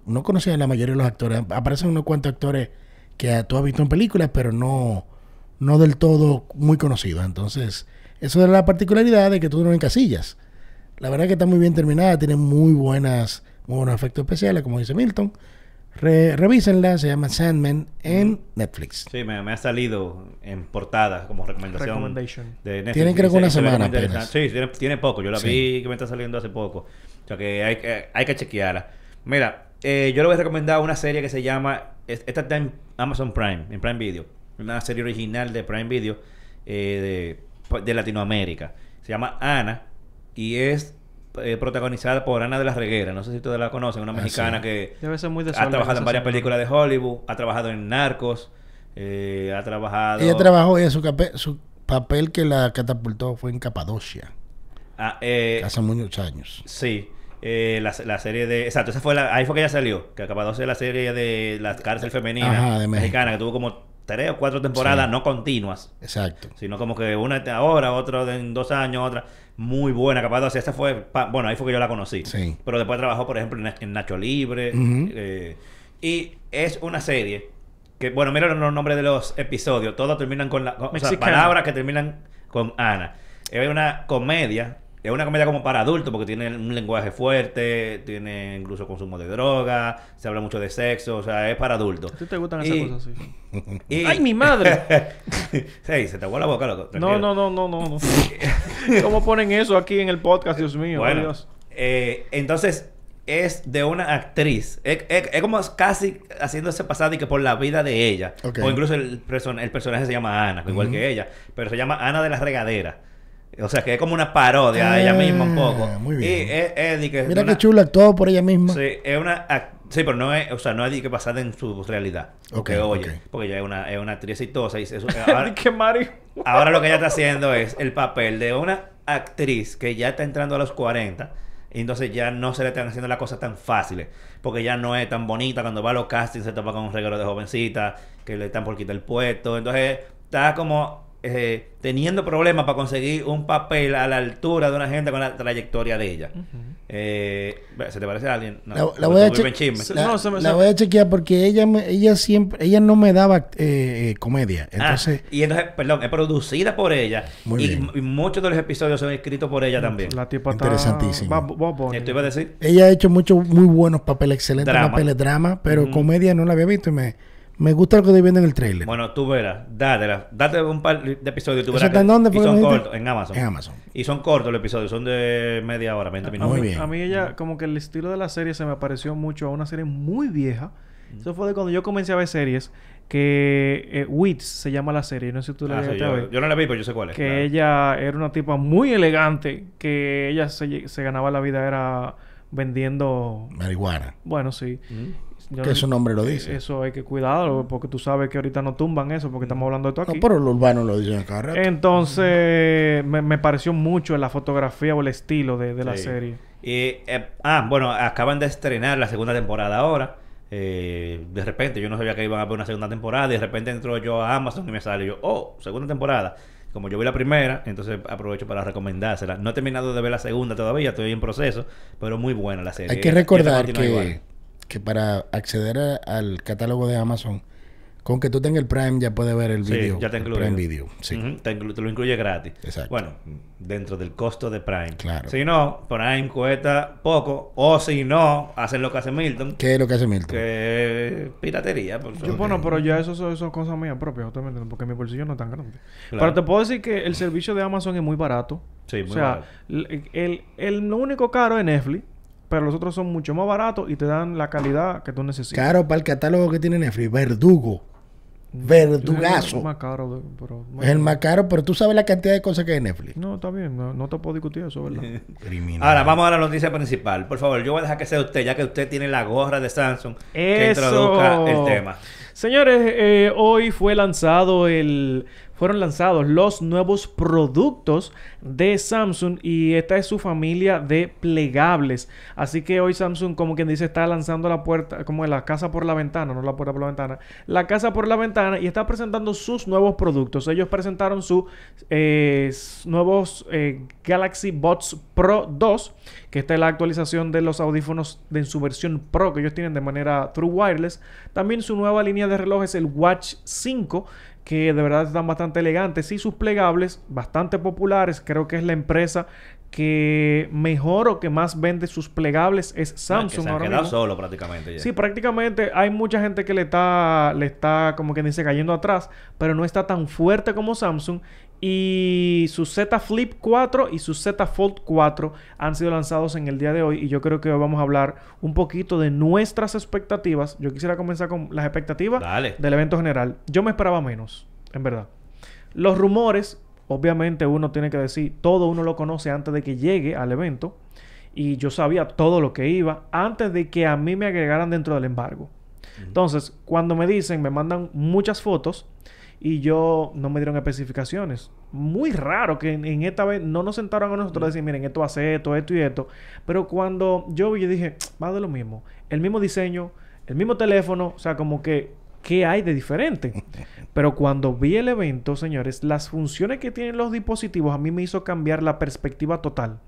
[SPEAKER 3] no conocía a la mayoría de los actores. Aparecen unos cuantos actores que tú has visto en películas, pero no no del todo muy conocidos. Entonces, eso es la particularidad de que tú no encasillas. La verdad que está muy bien terminada, tiene muy buenas muy buenos efectos especiales, como dice Milton. Re- revísenla, se llama Sandman en Netflix.
[SPEAKER 1] Sí, me, me ha salido en portada como recomendación. De Netflix.
[SPEAKER 3] Tiene creo que una semana apenas.
[SPEAKER 1] Sí, tiene, tiene poco. Yo la
[SPEAKER 3] Sí.
[SPEAKER 1] vi que me está saliendo hace poco. O sea que hay, que- hay que chequearla. Mira, eh, yo le voy a recomendar una serie que se llama... es- Esta está en Amazon Prime, en Prime Video. Una serie original de Prime Video eh, de, de Latinoamérica. Se llama Ana y es eh, protagonizada por Ana de la Reguera. No sé si ustedes la conocen, una
[SPEAKER 3] Ah,
[SPEAKER 1] mexicana
[SPEAKER 3] sí.
[SPEAKER 1] que
[SPEAKER 2] Debe ser muy
[SPEAKER 1] ha trabajado en varias películas de Hollywood, ha trabajado en Narcos, Eh, ha trabajado.
[SPEAKER 3] Ella trabajó y su, su papel que la catapultó fue en Capadocia,
[SPEAKER 1] Ah, eh,
[SPEAKER 3] hace muchos años.
[SPEAKER 1] Sí. Eh, la, la serie de. Exacto, esa fue la, ahí fue que ella salió. Que acabó de la serie de la cárcel femenina
[SPEAKER 3] Ajá, de
[SPEAKER 1] mexicana, que tuvo como tres o cuatro temporadas
[SPEAKER 3] Sí.
[SPEAKER 1] no continuas.
[SPEAKER 3] Exacto.
[SPEAKER 1] Sino como que una ahora, otra de- en dos años, otra. Muy buena, capaz de hacer. Esa fue. pa- bueno, ahí fue que yo la conocí.
[SPEAKER 3] Sí.
[SPEAKER 1] Pero después trabajó, por ejemplo, en, Na- en Nacho Libre. Eh, y es una serie que, bueno, mira los nombres de los episodios. Todos terminan con la. o sea, palabras que terminan con Ana. Es una comedia. Es una comedia como para adultos porque tiene un lenguaje fuerte, tiene incluso consumo de droga, se habla mucho de sexo, o sea, es para adultos.
[SPEAKER 2] ¿A ti te gustan
[SPEAKER 1] Y-
[SPEAKER 2] esas cosas así?
[SPEAKER 1] y-
[SPEAKER 2] ¡Ay, mi madre!
[SPEAKER 1] sí, se te aguó la boca, loco.
[SPEAKER 2] No,
[SPEAKER 1] tranquilo.
[SPEAKER 2] no, no, no, no. no. ¿Cómo ponen eso aquí en el podcast, Dios mío?
[SPEAKER 1] Bueno,
[SPEAKER 2] Dios.
[SPEAKER 1] eh, entonces es de una actriz. Es, es- es como casi haciéndose pasar y que por la vida de ella. O incluso el, person- el personaje se llama Ana, igual que ella. Pero se llama Ana de la Regadera. O sea, que es como una parodia de ella misma un poco.
[SPEAKER 3] Ah, muy bien.
[SPEAKER 1] Y es, es de que
[SPEAKER 3] Mira
[SPEAKER 1] una-
[SPEAKER 3] qué chulo actuado por ella misma.
[SPEAKER 1] Sí, es una... Sí, pero no es... O sea, no es de que basada en su realidad. Porque,
[SPEAKER 3] Ok,
[SPEAKER 1] oye, porque ella es una, es una actriz exitosa. Y eso- ahora,
[SPEAKER 2] ¿Qué Mari?
[SPEAKER 1] Ahora lo que ella está haciendo es el papel de una actriz que ya está entrando a los 40 y entonces ya no se le están haciendo las cosas tan fáciles porque ya no es tan bonita cuando va a los castings se topa con un regalo de jovencita que le están por quitar el puesto entonces está como eh, teniendo problemas para conseguir un papel a la altura de una gente con la trayectoria de ella Eh, ¿se te parece a alguien? No,
[SPEAKER 3] La, voy a la-
[SPEAKER 2] No, se me-
[SPEAKER 3] la
[SPEAKER 2] se-
[SPEAKER 3] voy a chequear porque ella me- ella siempre ella no me daba eh, eh, comedia
[SPEAKER 1] Ah,
[SPEAKER 3] entonces
[SPEAKER 1] y entonces, perdón, es producida por ella
[SPEAKER 3] Muy
[SPEAKER 1] y,
[SPEAKER 3] bien.
[SPEAKER 1] y muchos de los episodios son escritos por ella también.
[SPEAKER 2] La tipa Bunny.
[SPEAKER 1] ¿Esto iba a decir?
[SPEAKER 3] ella ha hecho muchos muy buenos papeles excelentes
[SPEAKER 1] Drama.
[SPEAKER 3] papeles drama pero comedia no la había visto y me me gusta lo que estoy viendo en el trailer
[SPEAKER 1] Bueno, tú verás, dátela, date un par de episodios. Tú
[SPEAKER 3] ¿Eso
[SPEAKER 1] verás
[SPEAKER 3] está
[SPEAKER 1] que-
[SPEAKER 3] en dónde
[SPEAKER 1] y son cortos, en Amazon.
[SPEAKER 3] en Amazon
[SPEAKER 1] Y son cortos los episodios, son de media hora, 20
[SPEAKER 2] A
[SPEAKER 1] minutos.
[SPEAKER 3] Muy bien.
[SPEAKER 2] A mí ella, como que el estilo de la serie se me pareció mucho a una serie muy vieja.
[SPEAKER 1] Mm.
[SPEAKER 2] Eso fue de cuando yo comencé a ver series. Que eh, Wits se llama la serie. No sé si tú la
[SPEAKER 1] Ah, sí, yo, no la vi, pero yo sé cuál es.
[SPEAKER 2] que
[SPEAKER 1] claro.
[SPEAKER 2] ella era una tipa muy elegante. Que ella se ganaba la vida era vendiendo...
[SPEAKER 3] marihuana
[SPEAKER 2] Bueno, sí.
[SPEAKER 1] Mm.
[SPEAKER 2] Yo
[SPEAKER 3] que
[SPEAKER 2] no-
[SPEAKER 3] su nombre lo dice
[SPEAKER 2] Eso hay que cuidarlo. Porque tú sabes que ahorita no tumban eso. Porque estamos hablando de esto
[SPEAKER 3] no,
[SPEAKER 2] aquí.
[SPEAKER 3] pero lo urbano lo dicen rato.
[SPEAKER 2] Entonces... Me, me pareció mucho la fotografía o el estilo de, de la
[SPEAKER 1] Sí.
[SPEAKER 2] serie.
[SPEAKER 1] Y, eh, ah, bueno, acaban de estrenar la segunda temporada ahora. Eh, de repente, yo no sabía que iban a haber una segunda temporada. Y de repente entro yo a Amazon y me sale yo, oh, segunda temporada. Como yo vi la primera, entonces aprovecho para recomendársela. No he terminado de ver la segunda todavía, estoy en proceso, pero muy buena la serie.
[SPEAKER 3] Hay que recordar que,
[SPEAKER 1] igual.
[SPEAKER 3] Que para acceder a- al catálogo de Amazon, con que tú tengas el Prime ya puedes ver el
[SPEAKER 1] Sí,
[SPEAKER 3] video.
[SPEAKER 1] ya te
[SPEAKER 3] el
[SPEAKER 1] incluye.
[SPEAKER 3] Prime Video. Sí.
[SPEAKER 1] Te, inclu- te lo incluye gratis.
[SPEAKER 3] Exacto.
[SPEAKER 1] Bueno, dentro del costo de Prime.
[SPEAKER 3] Claro.
[SPEAKER 1] Si no, Prime cuesta poco. O si no, hacen lo que hace Milton.
[SPEAKER 3] ¿Qué es lo que hace Milton?
[SPEAKER 1] Que es piratería. Por
[SPEAKER 2] Yo, bueno, pero ya eso son son cosas mías propias, justamente, porque mi bolsillo no es tan grande.
[SPEAKER 1] Claro.
[SPEAKER 2] Pero te puedo decir que el servicio de Amazon es muy barato.
[SPEAKER 1] Sí,
[SPEAKER 2] o
[SPEAKER 1] muy
[SPEAKER 2] sea,
[SPEAKER 1] barato.
[SPEAKER 2] l- el, el, lo único caro es Netflix, pero los otros son mucho más baratos y te dan la calidad que tú necesitas.
[SPEAKER 3] Caro para el catálogo que tiene Netflix, Verdugo.
[SPEAKER 2] Es
[SPEAKER 3] Verdugazo.
[SPEAKER 2] más caro, de- pero...
[SPEAKER 3] Es el más caro, pero tú sabes la cantidad de cosas que hay en Netflix.
[SPEAKER 2] No, está bien, no, no te puedo discutir eso, ¿verdad?
[SPEAKER 3] Criminal.
[SPEAKER 1] Ahora vamos a la noticia principal. Por favor, yo voy a dejar que sea usted, ya que usted tiene la gorra de Samsung, que introduzca el tema.
[SPEAKER 2] Señores, eh, hoy fue lanzado el, fueron lanzados los nuevos productos de Samsung y esta es su familia de plegables. Así que hoy Samsung, como quien dice, está lanzando la puerta, como la casa por la ventana, no la puerta por la ventana, la casa por la ventana y está presentando sus nuevos productos. Ellos presentaron sus nuevos eh, Galaxy Buds Pro 2, que esta es la actualización de los audífonos en su versión Pro que ellos tienen de manera True Wireless. También su nueva línea de relojes, el Watch 5, que de verdad están bastante elegantes y sus plegables, bastante populares. Creo que es la empresa que mejor o que más vende sus plegables es
[SPEAKER 1] Que
[SPEAKER 2] Samsung
[SPEAKER 1] se han
[SPEAKER 2] ahora
[SPEAKER 1] quedado
[SPEAKER 2] mismo.
[SPEAKER 1] solo prácticamente. Ya.
[SPEAKER 2] Sí, prácticamente hay mucha gente que le está, le está, como que dice, cayendo atrás, pero no está tan fuerte como Samsung. Y su Z Flip 4 y su Z Fold 4 han sido lanzados en el día de hoy. Y yo creo que hoy vamos a hablar un poquito de nuestras expectativas. Yo quisiera comenzar con las expectativas
[SPEAKER 1] Dale.
[SPEAKER 2] del evento general. Yo me esperaba menos, en verdad. Los rumores, obviamente uno tiene que decir, todo uno lo conoce antes de que llegue al evento. Y yo sabía todo lo que iba antes de que a mí me agregaran dentro del embargo. Entonces, cuando me dicen, me mandan muchas fotos y yo no me dieron especificaciones. Muy raro que en, en esta vez no nos sentaron a nosotros a decir, miren, esto hace esto, esto y esto. Pero cuando yo vi, yo dije, va de lo mismo. El mismo diseño, el mismo teléfono, o sea, como que, ¿qué hay de diferente? Pero cuando vi el evento, señores, las funciones que tienen los dispositivos a mí me hizo cambiar la perspectiva total.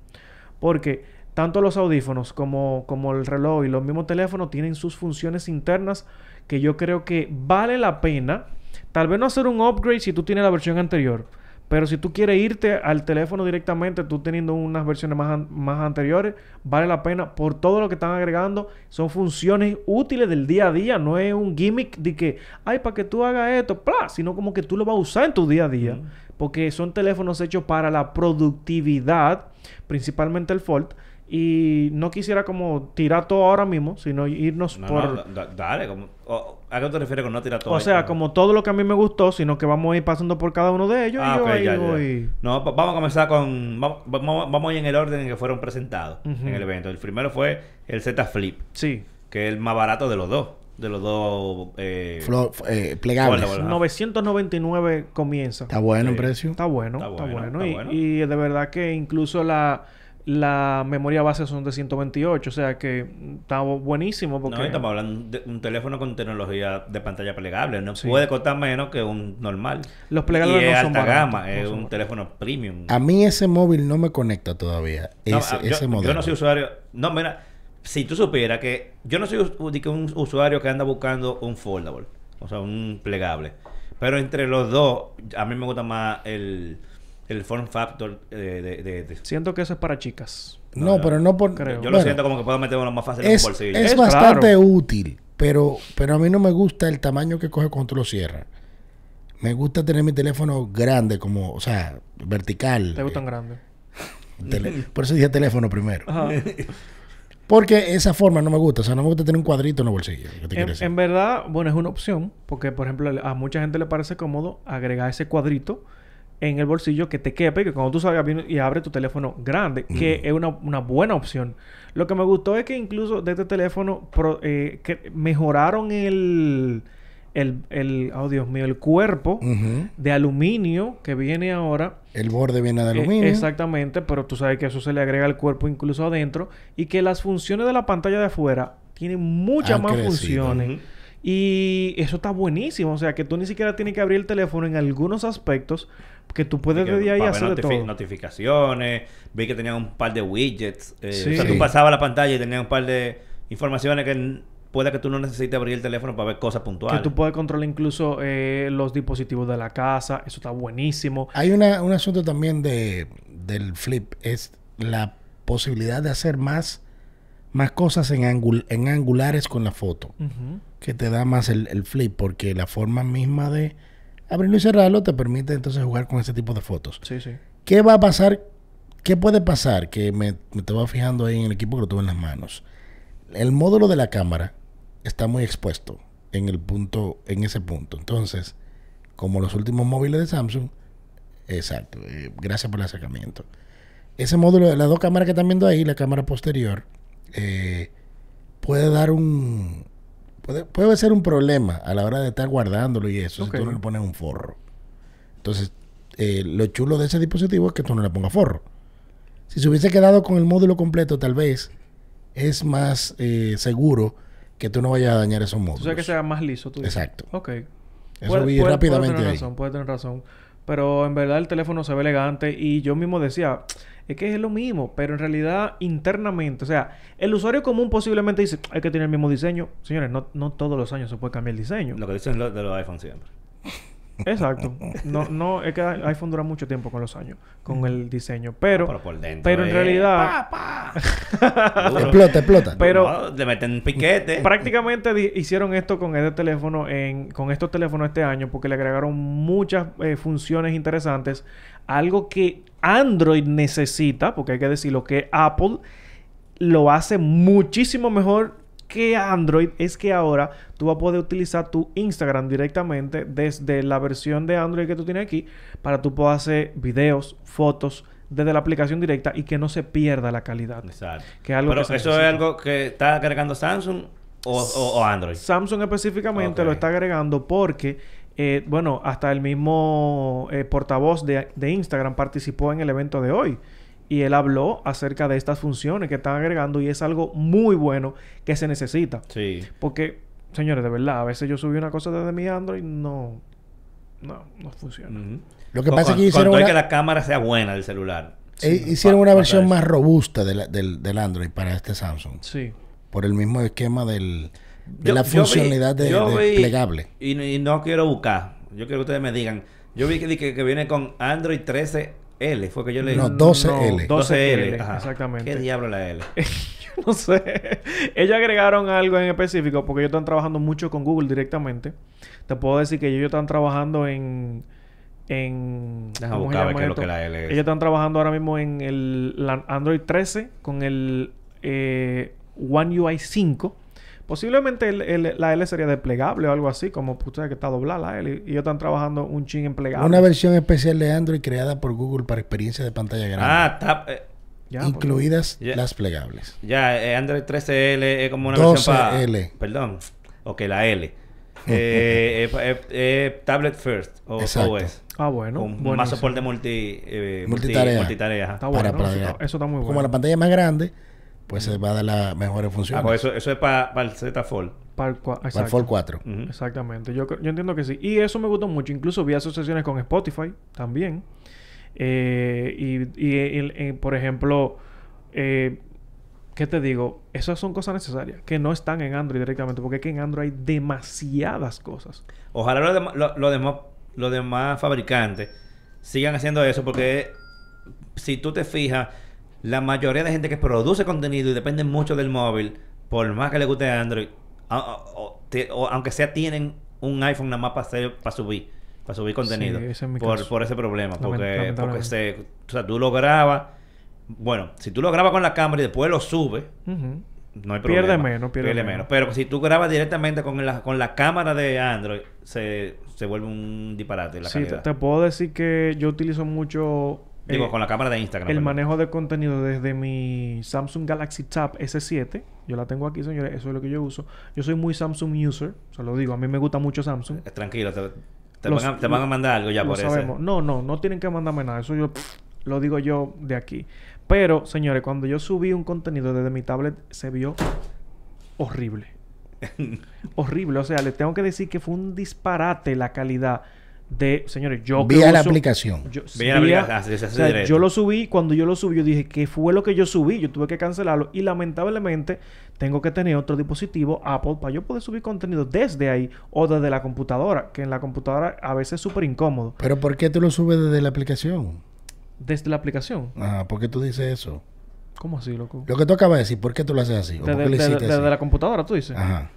[SPEAKER 2] Porque tanto los audífonos como, como el reloj y los mismos teléfonos tienen sus funciones internas que yo creo que vale la pena. Tal vez no hacer un upgrade si tú tienes la versión anterior. Pero si tú quieres irte al teléfono directamente, tú teniendo unas versiones más, an- más anteriores, vale la pena por todo lo que están agregando. Son funciones útiles del día a día. No es un gimmick de que, ay, para que tú hagas esto, ¡plá! sino como que tú lo vas a usar en tu día a día. Porque son teléfonos hechos para la productividad, principalmente el Fold. Y no quisiera como tirar todo ahora mismo, sino irnos
[SPEAKER 1] No,
[SPEAKER 2] por...
[SPEAKER 1] no, da- dale. Como, ¿A qué te refieres con no tirar todo?
[SPEAKER 2] O
[SPEAKER 1] ahí?
[SPEAKER 2] sea, como todo lo que a mí me gustó, sino que vamos a ir pasando por cada uno de ellos
[SPEAKER 1] Ah,
[SPEAKER 2] y yo
[SPEAKER 1] ok,
[SPEAKER 2] ahí
[SPEAKER 1] ya, ya. No, va- vamos a comenzar con... Vamos, vamos, vamos a ir en el orden en que fueron presentados en el evento. El primero fue el Z Flip,
[SPEAKER 2] Sí.
[SPEAKER 1] que es el más barato de los dos. De los dos... Eh,
[SPEAKER 3] Flo- eh, plegables.
[SPEAKER 1] Hola. Ajá.
[SPEAKER 2] 999 comienza.
[SPEAKER 3] Está bueno el precio.
[SPEAKER 2] Está bueno,
[SPEAKER 1] Está
[SPEAKER 2] está
[SPEAKER 1] bueno,
[SPEAKER 2] bueno.
[SPEAKER 1] está
[SPEAKER 2] y,
[SPEAKER 1] bueno.
[SPEAKER 2] y de verdad que incluso la, la memoria base son de 128, o sea que está buenísimo
[SPEAKER 1] No,
[SPEAKER 2] porque...
[SPEAKER 1] estamos hablando de un teléfono con tecnología de pantalla plegable. No
[SPEAKER 2] Sí.
[SPEAKER 1] puede costar menos que un normal.
[SPEAKER 2] Los plegables
[SPEAKER 1] y
[SPEAKER 2] no
[SPEAKER 1] es
[SPEAKER 2] son
[SPEAKER 1] alta
[SPEAKER 2] baratos,
[SPEAKER 1] gama.
[SPEAKER 2] no
[SPEAKER 1] es
[SPEAKER 2] son
[SPEAKER 1] un
[SPEAKER 2] baratos.
[SPEAKER 1] teléfono premium.
[SPEAKER 3] A mí ese móvil no me conecta todavía.
[SPEAKER 1] No,
[SPEAKER 3] ese,
[SPEAKER 1] ah, yo,
[SPEAKER 3] ese modelo.
[SPEAKER 1] yo no soy usuario. No, mira, si tú supieras que yo no soy us- di que un usuario que anda buscando un foldable, o sea, un plegable. Pero entre los dos, a mí me gusta más el, el form factor eh, de, de- de-
[SPEAKER 2] Siento que eso es para chicas.
[SPEAKER 3] No, pero no por.
[SPEAKER 2] Creo.
[SPEAKER 1] Yo
[SPEAKER 3] bueno,
[SPEAKER 1] lo siento como que puedo meterlo más fácil en un
[SPEAKER 3] es,
[SPEAKER 1] bolsillo.
[SPEAKER 3] es
[SPEAKER 2] Es
[SPEAKER 3] bastante
[SPEAKER 2] claro.
[SPEAKER 3] útil, pero, pero a mí no me gusta el tamaño que coge cuando tú lo cierras. Me gusta tener mi teléfono grande, como, o sea, vertical.
[SPEAKER 2] ¿Te gustan
[SPEAKER 3] Eh,
[SPEAKER 2] grandes?
[SPEAKER 3] tele- por eso dije teléfono primero.
[SPEAKER 2] Ajá.
[SPEAKER 3] Porque esa forma no me gusta. O sea, no me gusta tener un cuadrito en el bolsillo. ¿Qué te
[SPEAKER 2] En,
[SPEAKER 3] quiero decir?
[SPEAKER 2] en verdad, bueno, es una opción, porque por ejemplo, a mucha gente le parece cómodo agregar ese cuadrito en el bolsillo que te quepe, que cuando tú salgas y abre tu teléfono grande, que es una, una buena opción. Lo que me gustó es que incluso de este teléfono pro- eh, que mejoraron el, el, el, oh Dios mío, el cuerpo de aluminio que viene ahora.
[SPEAKER 3] El borde viene de
[SPEAKER 2] Eh,
[SPEAKER 3] aluminio.
[SPEAKER 2] exactamente, pero tú sabes que eso se le agrega al cuerpo incluso adentro y que las funciones de la pantalla de afuera tienen muchas
[SPEAKER 3] Han
[SPEAKER 2] más
[SPEAKER 3] crecido.
[SPEAKER 2] funciones. Y eso está buenísimo. O sea, que tú ni siquiera tienes que abrir el teléfono en algunos aspectos que tú puedes
[SPEAKER 1] Que
[SPEAKER 2] desde ahí
[SPEAKER 1] para ver
[SPEAKER 2] hacer de
[SPEAKER 1] notifi-
[SPEAKER 2] todo.
[SPEAKER 1] notificaciones. Vi que tenían un par de widgets. eh,
[SPEAKER 2] Sí.
[SPEAKER 1] O sea, tú
[SPEAKER 3] Sí.
[SPEAKER 1] pasabas la pantalla y tenías un par de informaciones que puede que tú no necesites abrir el teléfono para ver cosas
[SPEAKER 2] Que
[SPEAKER 1] puntuales.
[SPEAKER 2] tú puedes controlar incluso eh, los dispositivos de la casa. Eso está buenísimo.
[SPEAKER 3] Hay una, un asunto también de, del flip. Es la posibilidad de hacer más, más cosas en, angul- en angulares con la foto. Que te da más el, el flip, porque la forma misma de abrirlo y cerrarlo te permite entonces jugar con ese tipo de fotos.
[SPEAKER 2] Sí, sí.
[SPEAKER 3] ¿Qué va a pasar? ¿Qué puede pasar? Que me, me estaba fijando ahí en el equipo que lo tuve en las manos. El módulo de la cámara está muy expuesto en el punto, en ese punto. Entonces, como los últimos móviles de Samsung, exacto, eh, gracias por el acercamiento. Ese módulo, las dos cámaras que están viendo ahí, la cámara posterior, eh, puede dar un puede, puede ser un problema a la hora de estar guardándolo y eso,
[SPEAKER 2] Ok.
[SPEAKER 3] si tú no le pones un forro. Entonces, eh, lo chulo de ese dispositivo es que tú no le pongas forro. Si se hubiese quedado con el módulo completo, tal vez es más eh, seguro que tú no vayas a dañar esos módulos.
[SPEAKER 2] sabes que sea más liso. Tú.
[SPEAKER 3] Exacto.
[SPEAKER 2] Ok.
[SPEAKER 3] Eso vi rápidamente
[SPEAKER 2] tener
[SPEAKER 3] ahí.
[SPEAKER 2] razón, puede tener razón. Pero en verdad el teléfono se ve elegante y yo mismo decía, es que es lo mismo, pero en realidad internamente, o sea, el usuario común posiblemente dice, hay que tener el mismo diseño. Señores, no, no todos los años se puede cambiar el diseño.
[SPEAKER 1] Lo que dicen lo- de los iPhone siempre.
[SPEAKER 2] Exacto. No, no, es que iPhone dura mucho tiempo con los años, con el diseño. Pero,
[SPEAKER 1] Pero por dentro.
[SPEAKER 2] pero en
[SPEAKER 1] eh,
[SPEAKER 2] realidad,
[SPEAKER 1] pa, pa.
[SPEAKER 3] Explota, explota.
[SPEAKER 2] Pero-
[SPEAKER 1] le meten piquete.
[SPEAKER 2] prácticamente di- hicieron esto con este teléfono, en, con estos teléfonos este año, porque le agregaron muchas eh, funciones interesantes. Algo que Android necesita, porque hay que decirlo que Apple lo hace muchísimo mejor que Android es que ahora tú vas a poder utilizar tu Instagram directamente desde la versión de Android que tú tienes aquí para tú poder hacer videos, fotos desde la aplicación directa y que no se pierda la calidad.
[SPEAKER 1] Exacto.
[SPEAKER 2] Que es algo
[SPEAKER 1] Pero
[SPEAKER 2] que
[SPEAKER 1] eso es algo que está agregando Samsung o, o- o Android.
[SPEAKER 2] Samsung específicamente lo está agregando porque, eh, bueno, hasta el mismo eh, portavoz de, de Instagram participó en el evento de hoy. Y él habló acerca de estas funciones que están agregando y es algo muy bueno que se necesita.
[SPEAKER 1] Sí.
[SPEAKER 2] Porque, señores, de verdad, a veces yo subí una cosa desde mi Android, no, no, no funciona.
[SPEAKER 3] Lo que
[SPEAKER 1] Con-
[SPEAKER 3] pasa es que hicieron una-
[SPEAKER 1] que la cámara sea buena del celular.
[SPEAKER 3] eh,
[SPEAKER 1] Sí,
[SPEAKER 3] hicieron una versión más robusta de la- del, del Android para este Samsung.
[SPEAKER 2] Sí.
[SPEAKER 3] Por el mismo esquema del, de
[SPEAKER 1] Yo-
[SPEAKER 3] la
[SPEAKER 1] yo vi-
[SPEAKER 3] funcionalidad de,
[SPEAKER 1] yo
[SPEAKER 3] de
[SPEAKER 1] vi-
[SPEAKER 3] plegable.
[SPEAKER 1] Y, no- y no quiero buscar. Yo quiero que ustedes me digan. Yo vi que, di que, que viene con Android 13L. Fue que yo le
[SPEAKER 3] No, 12L.
[SPEAKER 2] 12L,
[SPEAKER 1] Ajá.
[SPEAKER 2] exactamente.
[SPEAKER 1] ¿Qué diablo la L?
[SPEAKER 2] Yo no sé. Ellos agregaron algo en específico porque ellos están trabajando mucho con Google directamente. Te puedo decir que ellos están trabajando en. en
[SPEAKER 1] Déjame
[SPEAKER 2] ¿cómo se
[SPEAKER 1] buscar a ver
[SPEAKER 2] llama
[SPEAKER 1] qué es lo
[SPEAKER 2] esto?
[SPEAKER 1] que la L es.
[SPEAKER 2] Ellos están trabajando ahora mismo en el la Android 13 con el eh, One UI 5. Posiblemente el- el- la L sería desplegable o algo así, como pues, usted que está doblada la L. Y ellos están trabajando un chin en plegable.
[SPEAKER 3] Una versión especial de Android creada por Google para experiencia de pantalla grande.
[SPEAKER 1] Ah, está, eh,
[SPEAKER 2] Ya, pues.
[SPEAKER 3] incluidas las plegables.
[SPEAKER 1] ya, eh, Android 13L es como una versión para...
[SPEAKER 3] 12L.
[SPEAKER 1] Perdón. Ok, la L. eh, eh, eh, eh, tablet First o
[SPEAKER 3] Exacto.
[SPEAKER 1] OS.
[SPEAKER 2] Ah, bueno.
[SPEAKER 1] con más soporte multi, eh, multi-
[SPEAKER 3] Multitarea.
[SPEAKER 1] multitarea.
[SPEAKER 2] Está
[SPEAKER 3] para
[SPEAKER 2] bueno. eso, está, eso está muy
[SPEAKER 3] Como
[SPEAKER 2] bueno.
[SPEAKER 3] la pantalla más grande, pues se va a dar las mejores funciones.
[SPEAKER 1] Ah, pues eso, eso es para el Z Fold.
[SPEAKER 2] Para el.
[SPEAKER 3] Fold 4.
[SPEAKER 1] Ujú.
[SPEAKER 2] Exactamente. Yo, yo entiendo que sí. Y eso me gustó mucho. Incluso vi asociaciones con Spotify también. Eh, y, y por ejemplo, eh, ¿qué te digo? Esas son cosas necesarias que no están en Android directamente. Porque es que en Android hay demasiadas cosas.
[SPEAKER 1] Ojalá los demás, lo- los demás, los demás fabricantes sigan haciendo eso porque si tú te fijas, la mayoría de gente que produce contenido y depende mucho del móvil, por más que le guste Android, o te- o aunque sea tienen un iPhone nada más para hacer, para subir, para subir contenido.
[SPEAKER 2] Sí, ese es mi
[SPEAKER 1] por,
[SPEAKER 2] caso.
[SPEAKER 1] por ese problema. Porque, porque se, o sea, tú lo grabas. Bueno, si tú lo grabas con la cámara y después lo subes, no hay problema.
[SPEAKER 2] Pierde menos, pierde menos.
[SPEAKER 1] Pero si tú grabas directamente con la, con la cámara de Android, se, se vuelve un disparate la
[SPEAKER 2] Sí, te,
[SPEAKER 1] calidad.
[SPEAKER 2] te puedo decir que yo utilizo mucho
[SPEAKER 1] Digo,
[SPEAKER 2] eh,
[SPEAKER 1] con la cámara de Instagram.
[SPEAKER 2] el manejo de contenido desde mi Samsung Galaxy Tab S7. Yo la tengo aquí, señores. Eso es lo que yo uso. Yo soy muy Samsung user. Se lo digo. A mí me gusta mucho Samsung.
[SPEAKER 1] Eh, Tranquilo, te, te
[SPEAKER 2] Los-
[SPEAKER 1] van a, te van a mandar algo ya por eso.
[SPEAKER 2] No, no, no tienen que mandarme nada. Eso yo pff, lo digo yo de aquí. Pero, señores, cuando yo subí un contenido desde mi tablet, se vio horrible. horrible. O sea, les tengo que decir que fue un disparate la calidad de... Señores, yo
[SPEAKER 3] Vía la aplicación.
[SPEAKER 2] yo,
[SPEAKER 1] Vía la aplicación, ah,
[SPEAKER 2] o sea, yo lo subí, cuando yo lo subí, yo dije, ¿qué fue lo que yo subí? Yo tuve que cancelarlo y lamentablemente tengo que tener otro dispositivo Apple para yo poder subir contenido desde ahí o desde la computadora, que en la computadora a veces es súper incómodo.
[SPEAKER 3] Pero ¿por qué tú lo subes desde la aplicación?
[SPEAKER 2] Desde la aplicación.
[SPEAKER 3] Ajá, ¿por qué tú dices eso?
[SPEAKER 2] ¿Cómo así, loco?
[SPEAKER 3] Lo que tú acabas de decir, ¿por qué tú lo haces así? ¿O por
[SPEAKER 2] Desde,
[SPEAKER 3] qué lo
[SPEAKER 2] desde-
[SPEAKER 3] hiciste
[SPEAKER 2] desde
[SPEAKER 3] así?
[SPEAKER 2] la computadora, tú dices.
[SPEAKER 3] Ajá.